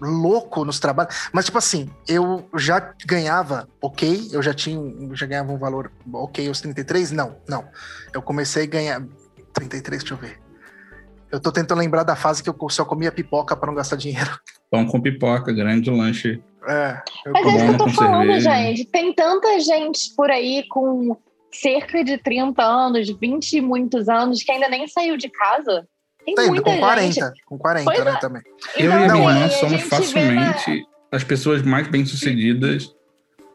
louco nos trabalhos, mas tipo assim, eu já ganhava ok, eu já tinha, já ganhava um valor ok aos 33? Não, não. Eu comecei a ganhar 33, deixa eu ver. Eu tô tentando lembrar da fase que eu só comia pipoca para não gastar dinheiro. Pão com pipoca, grande lanche. É, eu Mas é isso que eu tô falando, cerveja. gente. Tem tanta gente por aí com cerca de 30 anos, 20 e muitos anos, que ainda nem saiu de casa. Tem Tem, muita com 40, gente. com 40, Pois né, é. também. Eu Então, e a minha assim, irmã somos vê na- facilmente as pessoas mais bem-sucedidas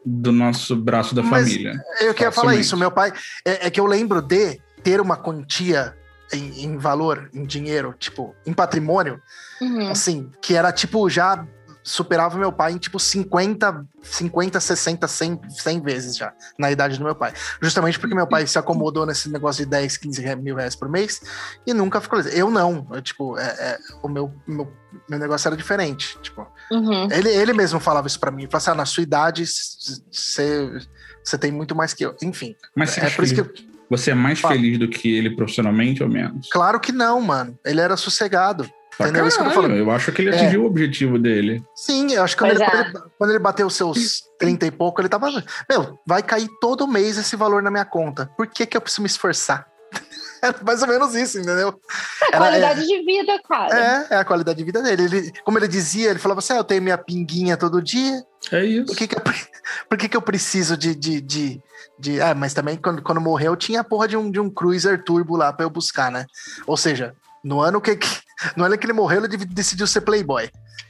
do nosso braço da Mas- família. Eu queria falar Facilmente. isso, meu pai, é, é que eu lembro de ter uma quantia em, em valor, em dinheiro, tipo, em patrimônio, Uhum. assim, que era tipo, já superava meu pai em tipo 50, 50, 60, 100, 100 vezes já, na idade do meu pai. Justamente porque meu pai se acomodou nesse negócio de 10, 15 re- mil reais por mês e nunca ficou. Eu não, eu, tipo, é, é, o meu, meu, meu negócio era diferente, tipo. Uhum. Ele, ele mesmo falava isso pra mim. Falava assim, ah, na sua idade, você tem muito mais que eu. Enfim, Mas você, é acha por isso que que eu... você é mais Fala. feliz do que ele profissionalmente ou menos? Claro que não, mano. Ele era sossegado. Pra Entendeu? Isso que eu caralho, eu acho que ele É. atingiu o objetivo dele. Sim, eu acho que quando ele, é. quando, ele, quando ele bateu os seus 30 e pouco, ele tava... Meu, vai cair todo mês esse valor na minha conta. Por que que eu preciso me esforçar? Era mais ou menos isso, entendeu? É Era- qualidade de vida, cara. É, é a qualidade de vida dele. Ele, como ele dizia, ele falava assim, ah, eu tenho minha pinguinha todo dia, É isso. Por que, que, eu, por que, que eu preciso de. de, de, de- Ah, mas também quando, quando morreu tinha a porra de um, de um Cruiser Turbo lá pra eu buscar, né? Ou seja, no ano que, que- no ano que ele morreu, ele decidiu ser Playboy.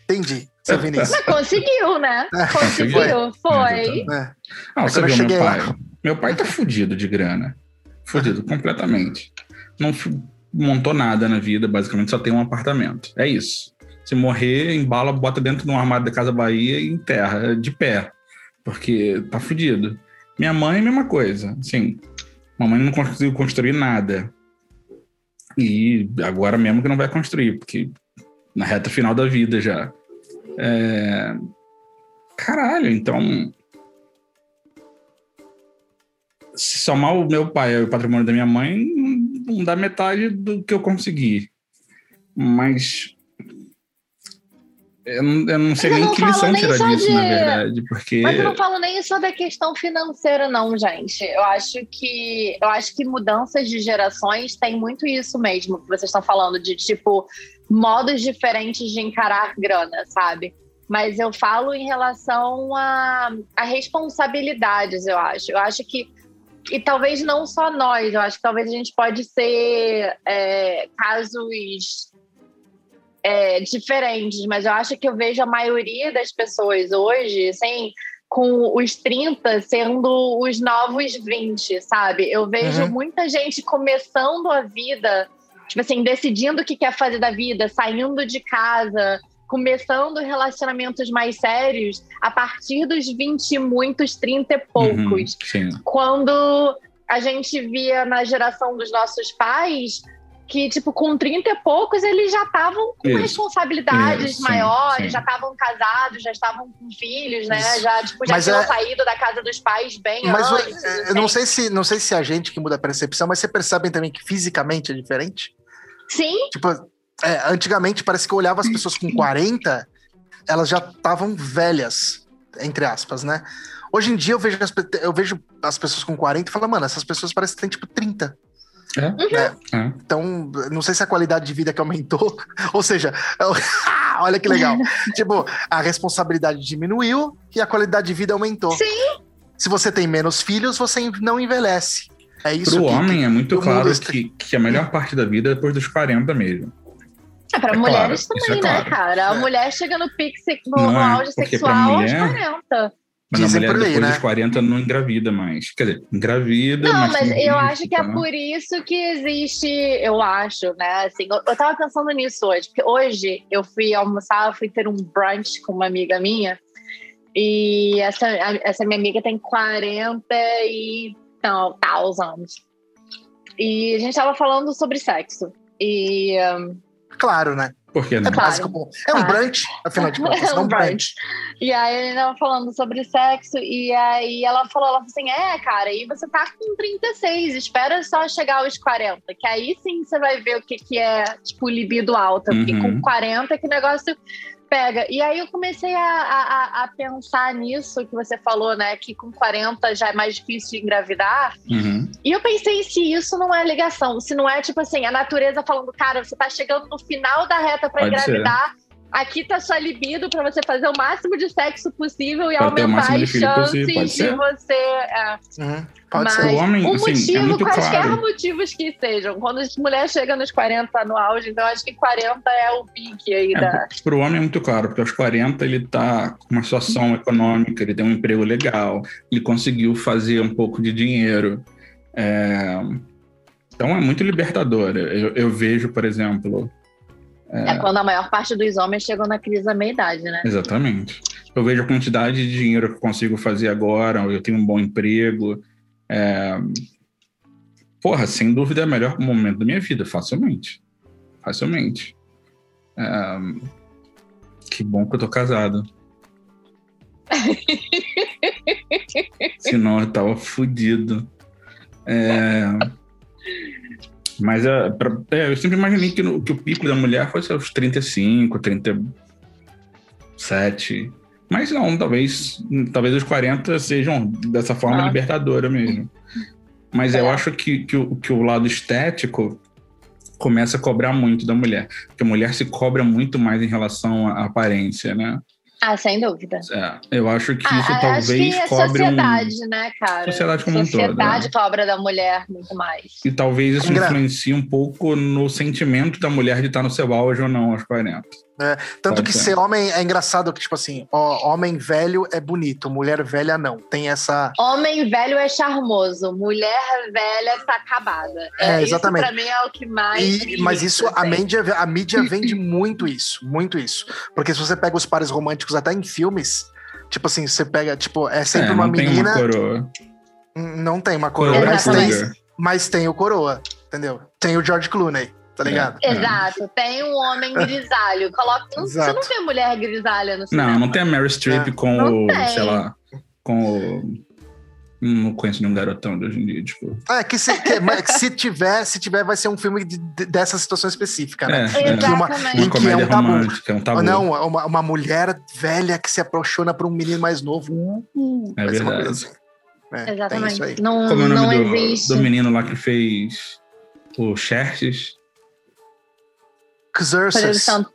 Entendi, seu Vinícius. Mas conseguiu, né? É, Conseguiu, foi. É. Ah, É você viu meu pai? lá. Meu pai tá fudido de grana. Fudido completamente. Não montou nada na vida, basicamente só tem um apartamento. É isso. Se morrer, embala, bota dentro de um armário da Casa Bahia e enterra de pé. Porque tá fudido. Minha mãe, mesma coisa. Assim, mamãe não conseguiu construir nada. E agora mesmo que não vai construir, porque na reta final da vida já. É... Caralho, então. Se somar o meu pai e o patrimônio da minha mãe, não- dá metade do que eu consegui. Mas. Eu não, eu não sei eu nem não que lição nem tirar só disso, de- na verdade. Porque. Mas eu não falo nem sobre a questão financeira, não, gente. Eu acho que eu acho que mudanças de gerações tem muito isso mesmo que vocês estão falando, de tipo, modos diferentes de encarar grana, sabe? Mas eu falo em relação a, a responsabilidades, eu acho. Eu acho que. E talvez não só nós, eu acho que talvez a gente pode ser é, casos é, diferentes, mas eu acho que eu vejo a maioria das pessoas hoje, assim, com os 30 sendo os novos 20, sabe? Eu vejo Uhum. muita gente começando a vida, tipo assim, decidindo o que quer fazer da vida, saindo de casa, começando relacionamentos mais sérios a partir dos 20 e muitos, 30 e poucos Uhum, sim. quando a gente via na geração dos nossos pais que, tipo, com 30 e poucos eles já estavam com Isso. responsabilidades Isso, maiores, sim. já estavam casados, já estavam com filhos, né? Isso. Já, tipo, já Mas tinham é- saído da casa dos pais bem Mas antes. é, eu assim. não sei se não sei se é a gente que muda a percepção, mas você percebem também que fisicamente é diferente? Sim, Tipo, é, antigamente parece que eu olhava as pessoas com 40, elas já estavam velhas, entre aspas, né? Hoje em dia eu vejo as, eu vejo as pessoas com 40 e falo, mano, essas pessoas parecem que têm tipo 30. É? né? É. Então, não sei se a qualidade de vida que aumentou, ou seja, olha que legal. tipo, a responsabilidade diminuiu e a qualidade de vida aumentou. Sim. Se você tem menos filhos, você não envelhece. É isso Pro que- homem é muito claro está- que, que a melhor parte da vida é depois dos 40 mesmo. é para É mulheres claro, isso também, é né, claro. cara? A É. mulher chega no pico se- no, no é, auge pra sexual mulher- aos 40. Mas Dizem a mulher depois né? dos 40 não engravida mais. Quer dizer, engravida, Não, mas. mas eu risco, acho que é tá? por isso que existe, eu acho, né? Assim, eu, eu tava pensando nisso hoje, porque hoje eu fui almoçar, eu fui ter um brunch com uma amiga minha, e essa, a- essa minha amiga tem 40 e não, tal anos. E a gente tava falando sobre sexo. E um, Claro, né? Por que não? É Claro. básico. bom. É um brunch, afinal de contas. É é um um brunch. E aí ele tava falando sobre sexo, e aí ela falou, ela falou assim, é, cara, aí você tá com 36, espera só chegar aos 40, que aí sim você vai ver o que, que é, tipo, libido alta, porque Uhum. com 40 que o negócio pega. E aí eu comecei a, a, a pensar nisso que você falou, né, que com 40 já é mais difícil de engravidar, Uhum. e eu pensei se isso não é ligação, se não é tipo assim, a natureza falando, cara, você tá chegando no final da reta pra Pode ser. Aqui tá sua libido pra você fazer o máximo de sexo possível e o aumentar as chances possível, pode de você. é, Uhum. Pode mas ser. O homem, o assim, é motivo, muito quaisquer claro. motivos que sejam. Quando a mulher chega nos 40 no auge, então acho que 40 é o pique aí É, da. pro- pro homem é muito claro, porque aos 40 ele tá com uma situação econômica, ele tem um emprego legal, ele conseguiu fazer um pouco de dinheiro. É, Então é muito libertador. Eu, eu vejo, por exemplo, É. quando a maior parte dos homens chegam na crise da meia-idade, né? exatamente. Eu vejo a quantidade de dinheiro que eu consigo fazer agora, eu tenho um bom emprego. é, Porra, sem dúvida é o melhor momento da minha vida, facilmente. Facilmente. É, Que bom que eu tô casado. Senão eu tava fudido. É, Mas é, pra- é, eu sempre imaginei que, no- que o pico da mulher fosse aos 35, 37. Mas não, talvez, talvez os 40 sejam dessa forma Ah. libertadora mesmo. Mas eu É. acho que, que, o, que o lado estético começa a cobrar muito da mulher. Porque a mulher se cobra muito mais em relação à aparência, né? Ah, sem dúvida. É, eu acho que Ah, isso acho talvez que é cobre um... sociedade, né, cara? Sociedade como um todo, Sociedade né? cobra da mulher muito mais. E talvez isso Engra- influencie um pouco no sentimento da mulher de estar no seu auge ou não aos 40. Tanto Pode que ser. homem é engraçado que, tipo assim, ó, homem velho é bonito, mulher velha não. Tem essa. Homem velho é charmoso, mulher velha tá acabada. É, exatamente. Isso pra mim é o que mais. E- mas isso, a mídia, a mídia vende muito isso, muito isso. Porque se você pega os pares românticos até em filmes, tipo assim, você pega, tipo, é sempre é, uma não tem menina. uma coroa. Não tem uma coroa, Coroa mas é tem, mas tem o coroa, entendeu? Tem o George Clooney, tá ligado? É. Exato, tem um homem grisalho. Coloca... Não, você não vê mulher grisalha no cinema. Não, não tem a Meryl Streep É. com Não o, tem. sei lá, com o Não conheço nenhum garotão de hoje em dia, tipo. É, que se, que- se tiver, se tiver, vai ser um filme de- de- dessa situação específica, né? É, é. Em que uma- Exatamente. em Uma que é comédia um tabu. romântica, é um tabu. Não, uma, uma mulher velha que se apaixona por um menino mais novo. Uh, É ser uma verdade. assim. É, Exatamente. Não, Como é o não nome do, existe. do menino lá que fez o Xerxes? Rodrigo, Xerxes. Sant...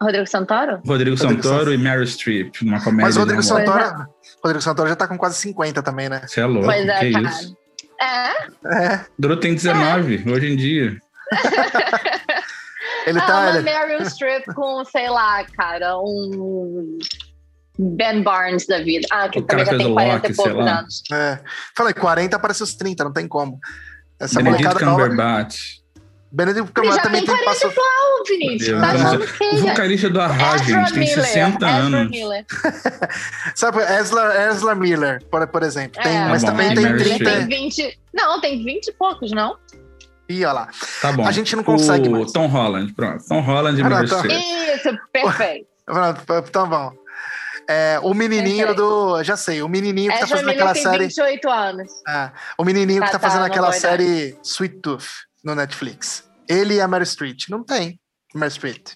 Rodrigo Santoro? Rodrigo Rodrigo Santoro e Meryl Streep, numa comédia. Mas o Rodrigo. Santoro, Rodrigo Santoro já tá com quase 50 também, né? Você é louco, Pois é, que cara. isso? É, É. Duro tem 19, hoje em dia. Ele ah, tá. uma ele- Meryl Streep com, sei lá, cara, um Ben Barnes da vida. Ah, que O cara também já fez tem o 40 Loki, e poucos anos. É. Falei, 40 parece os 30, não tem como. Essa Benedict molecada nova. Cumberbatch. Benedict Ele Cumberbatch já também tem tem 40 passou. Tá O vocalista do Arra, gente, tem Miller. 60 Ezra anos. Miller. Sabe, Ezra, Ezra Miller, por, por exemplo. Tem, É, mas Tá bom, também e tem Meryl 30. Streep. Tem 20... Não, tem 20 e poucos, não? Ih, olha lá. Tá bom. A gente não consegue o mais. Tom Holland, pronto. Tom Holland e Ah, não, tá. Streep. Isso, perfeito. Pronto, Tá bom. É, o menininho Perfeito. do. Já sei, o menininho que tá Ezra fazendo Miller aquela tem série. 28 anos. É, o menininho que Ah, tá tá, fazendo aquela série Sweet Tooth no Netflix. Ele e a Mary Street. Não tem. Mary Street.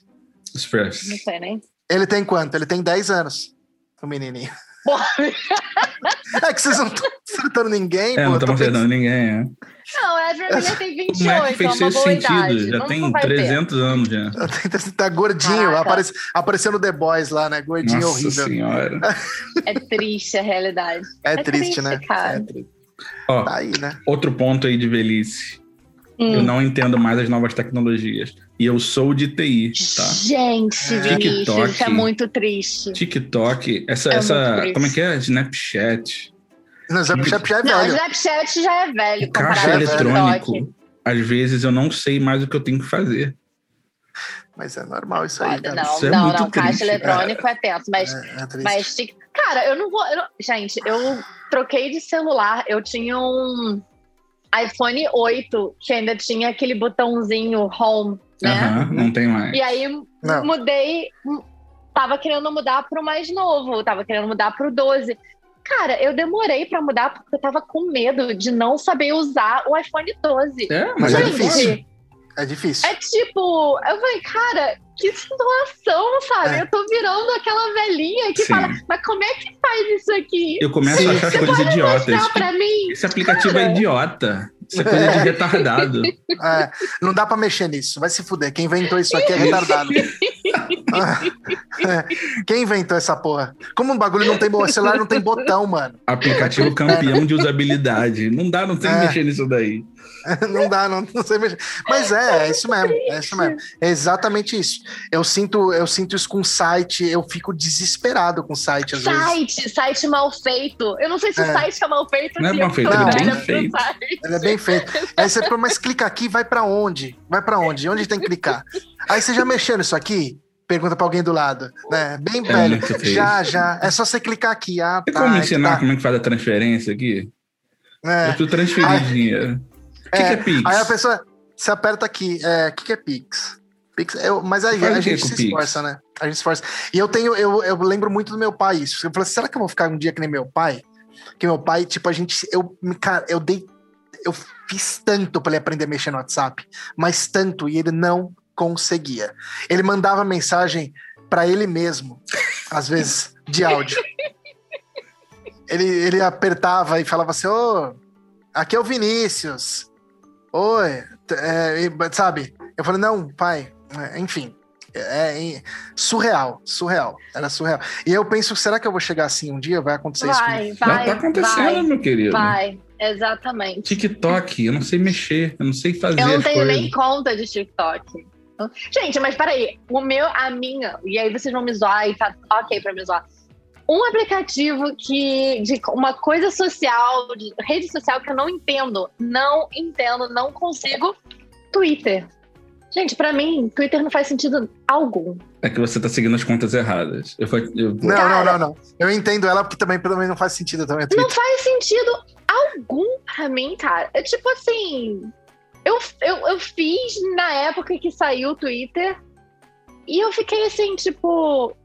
Express. Não sei nem. Ele tem quanto? Ele tem 10 anos. O menininho. É que vocês não estão acertando ninguém, É, pô. não estamos acertando ninguém, é. Não, Ezra Miller tem O Mac 28, é fez uma sentido, idade. já não, tem não vai ter. 300 anos já. Tá gordinho, Caraca. aparece, apareceu no The Boys lá, né? Gordinho Nossa horrível. senhora. É triste a realidade. É, É triste, triste, né? cara. É triste. Ó, Tá aí, né? outro ponto aí de velhice. Hum. Eu não entendo mais as novas tecnologias. E eu sou de TI, tá? Gente, É. TikTok. isso é muito triste. TikTok, essa, É essa como é que é? Snapchat. Não, o Snapchat já é Não, velho. Snapchat já é velho O caixa TikTok. eletrônico. Às vezes eu não sei mais o que eu tenho que fazer. Mas é normal isso aí, cara. Não, Isso é não, muito não. Caixa triste, eletrônico é tenso. Mas, É, é mas cara, eu não vou. eu não- gente, eu troquei de celular. Eu tinha um iPhone 8 que ainda tinha aquele botãozinho home, né? Aham, não tem mais. E aí Não. mudei, tava querendo mudar pro mais novo, tava querendo mudar pro 12. Cara, eu demorei pra mudar porque eu tava com medo de não saber usar o iPhone 12. É, Mas é é difícil. É difícil. É tipo, eu falei, cara, que situação, sabe? É. Eu tô virando aquela velhinha que Sim. fala, mas como é que faz isso aqui? Eu começo Sim. a achar Você coisas idiotas. mostrar pra mim? Esse aplicativo é Cara. idiota. Isso é coisa de retardado. É, não dá pra mexer nisso. Vai se fuder. Quem inventou isso aqui é retardado. É. Quem inventou essa porra? Como um bagulho não tem bo- celular não tem botão, mano. Aplicativo campeão de usabilidade. Não dá, não tem que É. mexer nisso daí. Não dá, não, não sei mexer. Mas é, é isso mesmo. É isso mesmo. É exatamente isso. Eu sinto, eu sinto isso com site, eu fico desesperado com site às vezes. Site, site mal feito. Eu não sei se É. o site é mal feito. Não é se mal feito, tô ele é bem feito. site. Ele é bem feito. Aí você fala, mas clica aqui, vai pra onde? Vai pra onde? Onde tem que clicar? Aí você já mexeu nisso aqui? Pergunta pra alguém do lado, né? Bem É velho. já, já. É só você clicar aqui. Ah, Tem tá. como ensinar tá. como é que faz a transferência aqui? Eu É. preciso transferir Ai. dinheiro. O que, É, que é Pix? Aí a pessoa, você aperta aqui, é, o que, que é Pix? Pix eu, mas aí a quê gente se Pix? esforça, né? A gente se esforça. E eu tenho, eu, eu lembro muito do meu pai isso. Eu falei, será que eu vou ficar um dia que nem meu pai? Que meu pai, tipo, a gente, eu, cara, eu dei, eu fiz tanto pra ele aprender a mexer no WhatsApp, mas tanto, e ele não conseguia. Ele mandava mensagem pra ele mesmo, às vezes, de áudio. Ele, ele apertava e falava assim, ô, aqui é o Vinícius. Oi, é, e- sabe? Eu falei, não, pai, é, enfim. É, é surreal, surreal. Era surreal. E eu penso, será que eu vou chegar assim um dia? Vai acontecer isso Vai, comigo? Já vai, tá acontecendo, vai, meu querido. vai. Exatamente. TikTok, eu não sei mexer, eu não sei fazer Eu não tenho coisas. nem conta de TikTok. Gente, mas peraí, o meu, a minha, e aí vocês vão me zoar e tá ok pra me zoar. Um aplicativo que, de uma coisa social, de rede social que eu não entendo, não entendo, não consigo, Twitter. Gente, pra mim, Twitter não faz sentido algum. É que você tá seguindo as contas erradas. Eu, eu- Não, Cara- não, não, não. Eu entendo ela porque também, pelo menos, não faz sentido também. Não faz sentido algum pra mim, cara. É tipo assim. Eu, eu, eu fiz na época que saiu o Twitter e eu fiquei assim, tipo,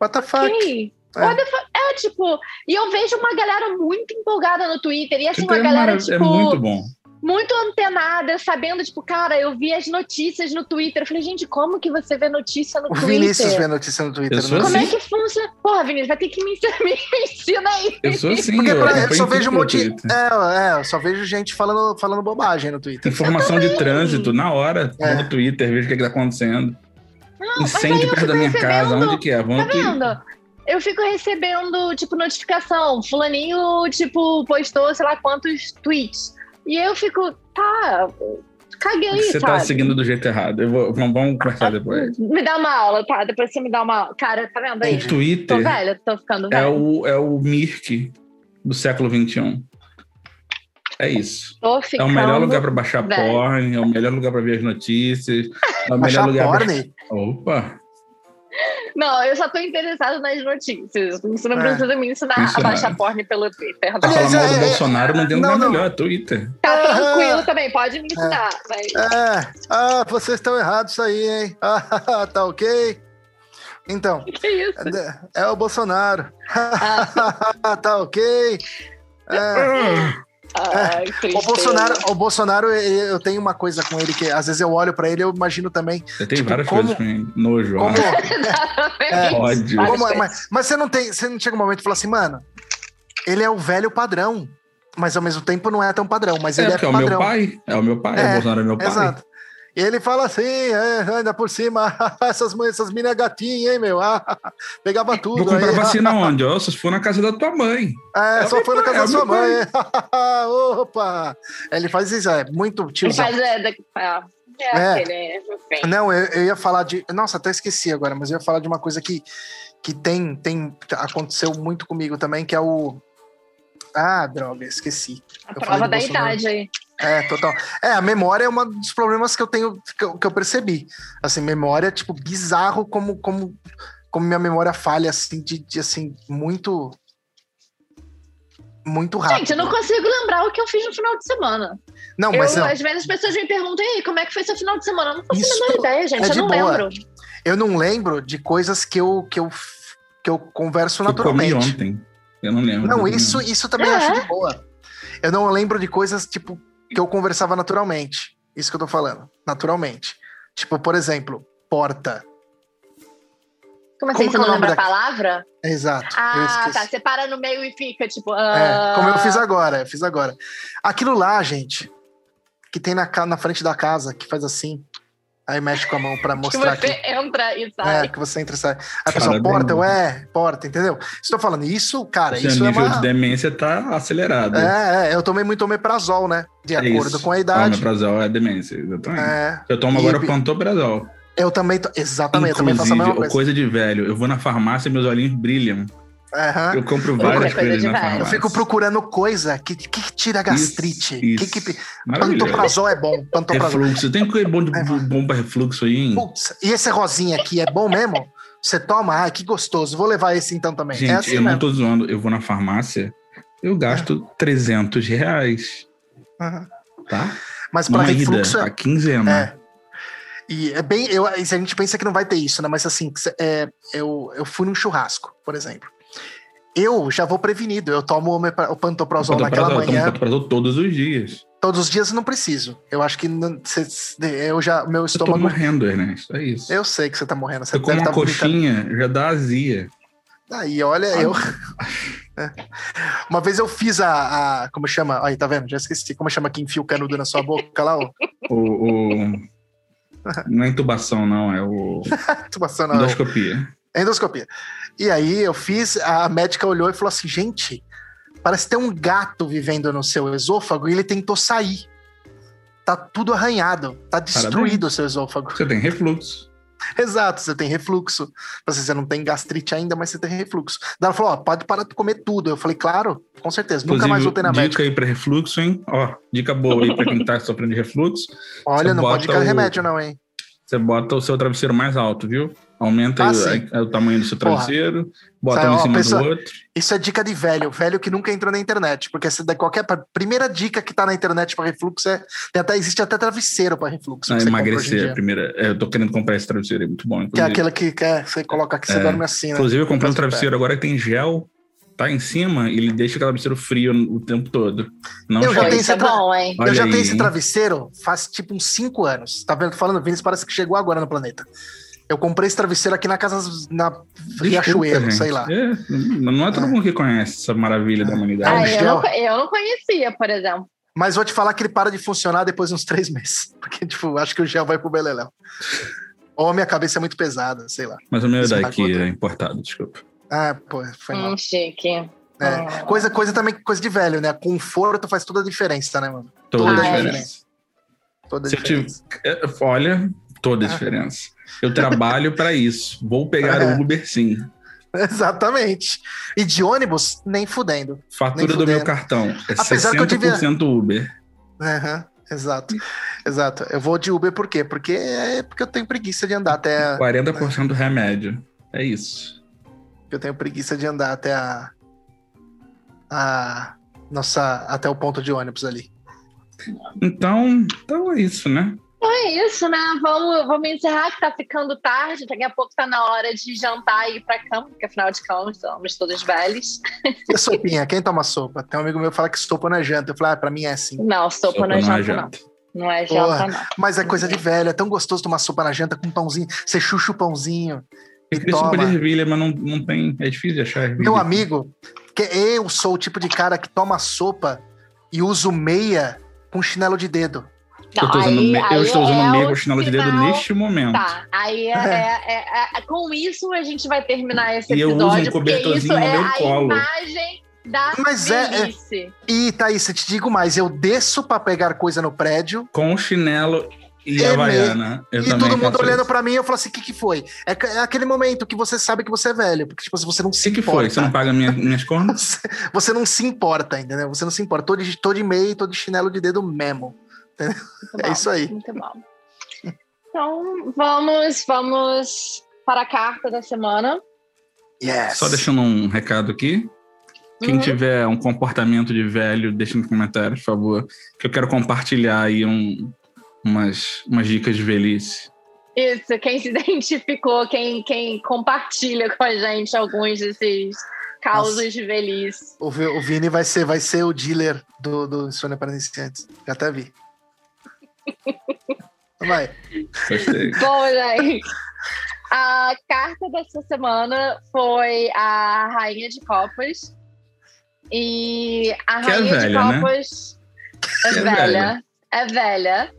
What the fuck? ok. É. What the fuck? É, tipo, e eu vejo uma galera muito empolgada no Twitter, e assim, Twitter uma é, galera, marav- tipo, é muito bom. Muito antenada, sabendo, tipo, cara, eu vi as notícias no Twitter. Eu falei, gente, como que você vê notícia no O Twitter? Vinícius vê notícia no Twitter. Eu né? Como assim. é que funciona? Porra, Vinícius, vai ter que me ensinar, me ensina aí. Eu sou assim, Porque eu, pra- eu acompanho só vejo um monte. É, é, eu só vejo gente falando, falando bobagem no Twitter. Informação de trânsito na hora, É. no Twitter, vejo o que, que tá acontecendo. mas aí Incêndio eu perto da minha casa, onde que é? Vamos Tá vendo? Eu fico recebendo, tipo, notificação. Fulaninho, tipo, postou sei lá quantos tweets. E eu fico, tá, caguei, Você sabe? tá seguindo do jeito errado. Eu vou, vamos, vamos conversar depois. Me dá uma aula, tá? Depois você me dá uma aula. Cara, tá vendo aí? O Entendi. Tô Twitter velha, tô ficando é velha. o, é o Mirk do século XXI. É isso. Tô É o melhor lugar para baixar velha. porn, é o melhor lugar para ver as notícias. É o melhor Baixar lugar pra- porn? Opa! Não, eu só tô interessada nas notícias. Você não É. precisa me ensinar a baixar porn pelo Twitter. Tá, falar mal é- do é- Bolsonaro, não tem não, lugar não. melhor, é Twitter. tá Ah. tranquilo também, pode me ensinar. Mas... É. Ah, vocês estão errados isso aí, hein? Ah, tá ok? Então, Que isso? é, é o Bolsonaro. Ah, tá ok? É. ai, O tristeza. Bolsonaro, o Bolsonaro, eu tenho uma coisa com ele que às vezes eu olho pra ele e eu imagino também. Você tem Tipo, várias como- coisas com ele. Nojo, Como, ó. É, ódio. Como- mas, mas você não tem, você não chega um momento e fala assim, mano, ele é o velho padrão, mas ao mesmo tempo não é tão padrão, mas É, ele é, porque é o padrão. meu pai. É o meu pai. É, o Bolsonaro é meu pai. Exato. E ele fala assim, é, ainda por cima, essas, essas minas gatinhas, hein, meu? Ah, pegava tudo. Vou comprar aí. vacina onde? Ó, se for na casa da tua mãe. É, É o só foi na casa é da sua meu mãe. Opa! Ele faz isso, é muito Ele tiozão. faz é, é, É. enfim. Não, eu, eu ia falar de. Nossa, até esqueci agora, mas eu ia falar de uma coisa que, que tem, tem. Aconteceu muito comigo também, que é o. Ah, droga, esqueci. A eu prova da Bolsonaro. idade aí. É, total. É, a memória é um dos problemas que eu tenho, que eu, que eu percebi. Assim, memória, tipo, bizarro como, como, como minha memória falha, assim, de, de, assim, muito. Muito rápido. Gente, eu não consigo lembrar o que eu fiz no final de semana. Não, Eu, mas não, às vezes as pessoas me perguntam, aí, como é que foi seu final de semana? Eu não faço Isso a menor ideia, gente. é eu não boa. lembro. eu não lembro de coisas que eu, que eu, que eu converso Eu comi naturalmente. ontem. Eu não lembro. Não, Eu isso, isso também eu É? acho de boa. Eu não lembro de coisas, tipo, que eu conversava naturalmente. Isso que eu tô falando. Naturalmente. Tipo, por exemplo, porta. Como assim? Como você é não lembra a palavra? Exato. eu Ah, tá. Você para no meio e fica, tipo. É, ah, como eu fiz agora, eu fiz agora. Aquilo lá, gente, que tem na, na frente da casa, que faz assim, aí mexe com a mão pra Que mostrar você aqui. entra e É, sai. que você entra e sai. Aí a pessoa, Cara, porta, ué, porta, entendeu? Estou falando, isso, cara, Seu isso é nível uma... de demência tá acelerado. É, é, eu tomei muito omeprazol, né? De É acordo isso. com a idade. Omeprazol é demência, exatamente. É, Eu tomo E- agora pantoprazol. eu também, tô- exatamente, eu também faço a Inclusive, mesma o coisa. coisa de velho. Eu vou na farmácia e meus olhinhos brilham. Aham. Eu compro várias de coisas na. Eu farmácia. Eu fico procurando coisa que, que tira a gastrite. Isso, que, que, Maravilhoso. pantoprazol é bom, pantoprazol. Refluxo. Tem coisa bom, de, É. bom pra refluxo aí, hein? Putz, e esse rosinha aqui é bom mesmo? Você toma? Ai, que gostoso. Vou levar esse então também. Gente, é assim eu não mesmo. tô zoando. Eu vou na farmácia, eu gasto 300 reais, Aham. tá? Mas para Numa ida, refluxo a é, quinzena. é. E é bem. Eu, e se a gente pensa que não vai ter isso, né? Mas assim, é, eu, eu fui num churrasco, por exemplo. Eu já vou prevenido. Eu tomo o pantoprazol naquela Pantoprazol, eu tomo manhã. pantoprazol todos os dias. Todos os dias eu não preciso. Eu acho que não, cê- eu já. Meu Eu tô estômago. morrendo, Ernesto. É isso. Eu sei que você tá morrendo. Você eu como deve uma tá vomitando. coxinha, já dá azia. Aí, olha, eu. É. Uma vez eu fiz a, a- Como chama? Aí, tá vendo? Já esqueci. Como chama que enfia o canudo na sua boca lá? ó? O, o- Não é intubação, não, é o. Intubação, não. Endoscopia. Endoscopia. E aí eu fiz, a médica olhou e falou assim: gente, parece ter um gato vivendo no seu esôfago e ele tentou sair. Tá tudo arranhado, tá destruído o seu esôfago. Você tem refluxo. Exato, você tem refluxo. Assim, Você não tem gastrite ainda, mas você tem refluxo. Daí ela falou: ó, pode parar de comer tudo. Eu falei: claro, com certeza. Nunca mais voltei na dica médica. aí pra refluxo, hein? Ó, dica boa aí pra quem tá sofrendo de refluxo. Olha, você não pode ficar o- remédio, não, hein? Você bota o seu travesseiro mais alto, viu? Aumenta Ah, o- a- o tamanho do seu Porra. travesseiro, bota Sabe, um em cima pessoa- do outro. Isso é dica de velho, velho que nunca entrou na internet, porque se der qualquer a primeira dica que tá na internet para refluxo é tem até existe até travesseiro para refluxo. Ah, emagrecer a dia. primeira. é, eu tô querendo comprar esse travesseiro aí, muito bom. Que é inclusive. aquele que quer, você coloca aqui, você É. dorme assim, né? Inclusive, eu comprei um travesseiro agora que tem gel, tá em cima, e ele deixa o travesseiro frio o tempo todo. Não Eu já tenho isso é esse tra- bom, hein? Eu já aí, tenho esse hein? travesseiro faz tipo uns 5 anos. Tá vendo? Tô falando, Vinícius parece que chegou agora no planeta. Eu comprei esse travesseiro aqui na casa, na Riachuelo, sei lá. É, não é todo É. mundo que conhece essa maravilha da É. humanidade. um Ah, eu, gel. não, eu não conhecia, por exemplo. Mas vou te falar que ele para de funcionar depois de uns três meses. Porque, tipo, acho que o gel vai pro beleléu. Ou a minha cabeça é muito pesada, sei lá. Mas o meu é Isso daqui, é importado, desculpa. Ah, pô, foi mal. Hum, chique. É. Ah. Coisa, coisa também, coisa de velho, né? Conforto faz toda a diferença, né, mano? Toda Toda a Ah, é. diferença. Toda a eu diferença. É, Olha, toda a Ah. diferença. Eu trabalho para isso. Vou pegar É. o Uber sim. Exatamente. E de ônibus, nem fudendo. Fatura Nem do meu fudendo. cartão é Apesar que eu 60% devia- Uber. Aham, exato. Exato. Eu vou de Uber por quê? Porque é porque eu tenho preguiça de andar até. 40% remédio. É isso. Eu tenho preguiça de andar até a. a nossa. Até o ponto de ônibus ali. Então, então é isso, né? É isso, né? Vamos, vamos encerrar que tá ficando tarde. Daqui a pouco tá na hora de jantar e ir pra cama, porque afinal de contas somos todos velhos. E a sopinha? Quem toma sopa? Tem um amigo meu que fala que sopa não é janta. Eu falo, ah, pra mim é assim. Não, sopa, Sopa não é não é janta, não. janta. Não é Porra. janta, não. Mas é coisa de velho, é tão gostoso tomar sopa na janta com pãozinho. Você chucha o pãozinho Eu queria sopa de ervilha, mas não, não tem. É difícil de achar ervilha. Meu amigo, que eu sou o tipo de cara que toma sopa e uso meia com chinelo de dedo. Eu, tô usando, aí- me- eu estou usando é meio o com chinelo de dedo neste momento. Tá, aí é, é- é- é- com isso a gente vai terminar esse E eu uso um episódio, porque isso cobertorzinho no é meu colo. da Mas é- é-. E Thaís, eu te digo mais, eu desço pra pegar coisa no prédio Com o chinelo e É a havaiana. Eu e também todo mundo olhando isso. pra mim, eu falo assim, o que que foi? É, que- é aquele momento que você sabe que você é velho, porque tipo, você não O se que, que importa. foi? Você não paga minha, minhas contas? Você, você não se importa, entendeu? Você não se importa. Tô de, tô de meia e tô de chinelo de dedo mesmo. Muito É bom, isso aí. Muito bom. Então, vamos, vamos para a carta da semana. Yes. Só deixando um recado aqui. Quem Uhum. tiver um comportamento de velho, deixa nos comentários, por favor. Que eu quero compartilhar aí um, umas, umas dicas de velhice. Isso, quem se identificou, quem, quem compartilha com a gente alguns desses causos Nossa. de velhice. O, o Vini vai ser, vai ser o dealer do, do Insônia para Iniciantes. Já até vi. Vai. Gostei. Bom, gente, a carta dessa semana foi a Rainha de Copas. E a Que é Rainha velha, de né? Copas é, Que é velha. velha. É velha.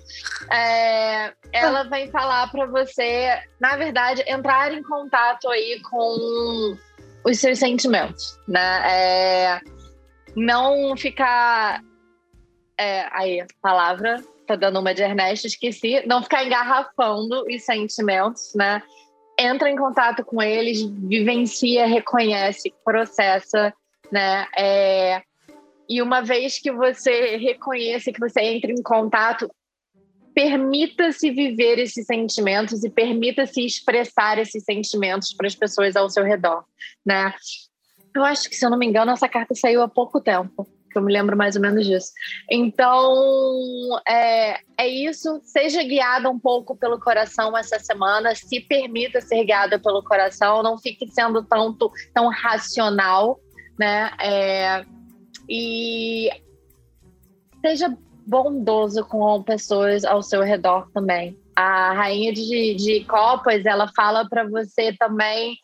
É, ela vem falar para você, na verdade, entrar em contato aí com os seus sentimentos, né? É, não ficar. É, aí, palavra, tá dando uma de Ernesto, esqueci. Não ficar engarrafando os sentimentos, né? Entra em contato com eles, vivencia, reconhece, processa, né? É, e uma vez que você reconheça, que você entre em contato, permita-se viver esses sentimentos e permita-se expressar esses sentimentos para as pessoas ao seu redor, né? Eu acho que, se eu não me engano, essa carta saiu há pouco tempo, que eu me lembro mais ou menos disso. Então, é, é isso. Seja guiada um pouco pelo coração essa semana, se permita ser guiada pelo coração, não fique sendo tanto, tão racional, né? É, e seja bondoso com pessoas ao seu redor também. A rainha de, de copas, ela fala para você também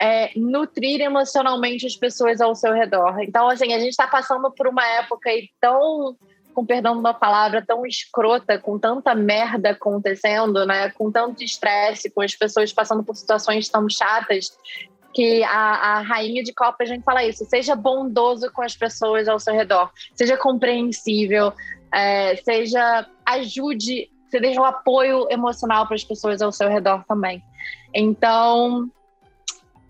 é, nutrir emocionalmente as pessoas ao seu redor. Então, assim, a gente está passando por uma época aí tão, com perdão da palavra, tão escrota, com tanta merda acontecendo, né? Com tanto estresse, com as pessoas passando por situações tão chatas, que a, a rainha de copas a gente fala isso. Seja bondoso com as pessoas ao seu redor. Seja compreensível. É, seja ajude, você deixa o apoio emocional para as pessoas ao seu redor também. Então,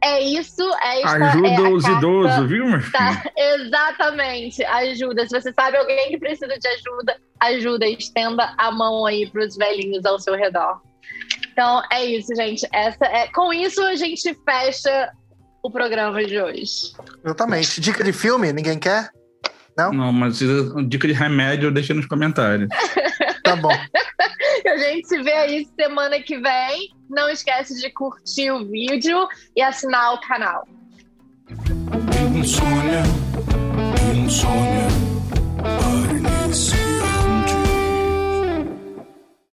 é isso. É esta é Ajuda a os carta- idosos, viu, meu filho? Tá, exatamente, ajuda. Se você sabe alguém que precisa de ajuda, ajuda, estenda a mão aí para os velhinhos ao seu redor. Então é isso, gente. Essa é com isso a gente fecha o programa de hoje. Exatamente. Dica de filme, ninguém quer? Não? Não, mas dica de remédio deixa nos comentários. Tá bom. A gente se vê aí semana que vem. Não esquece de curtir o vídeo e assinar o canal. Insônia, insônia.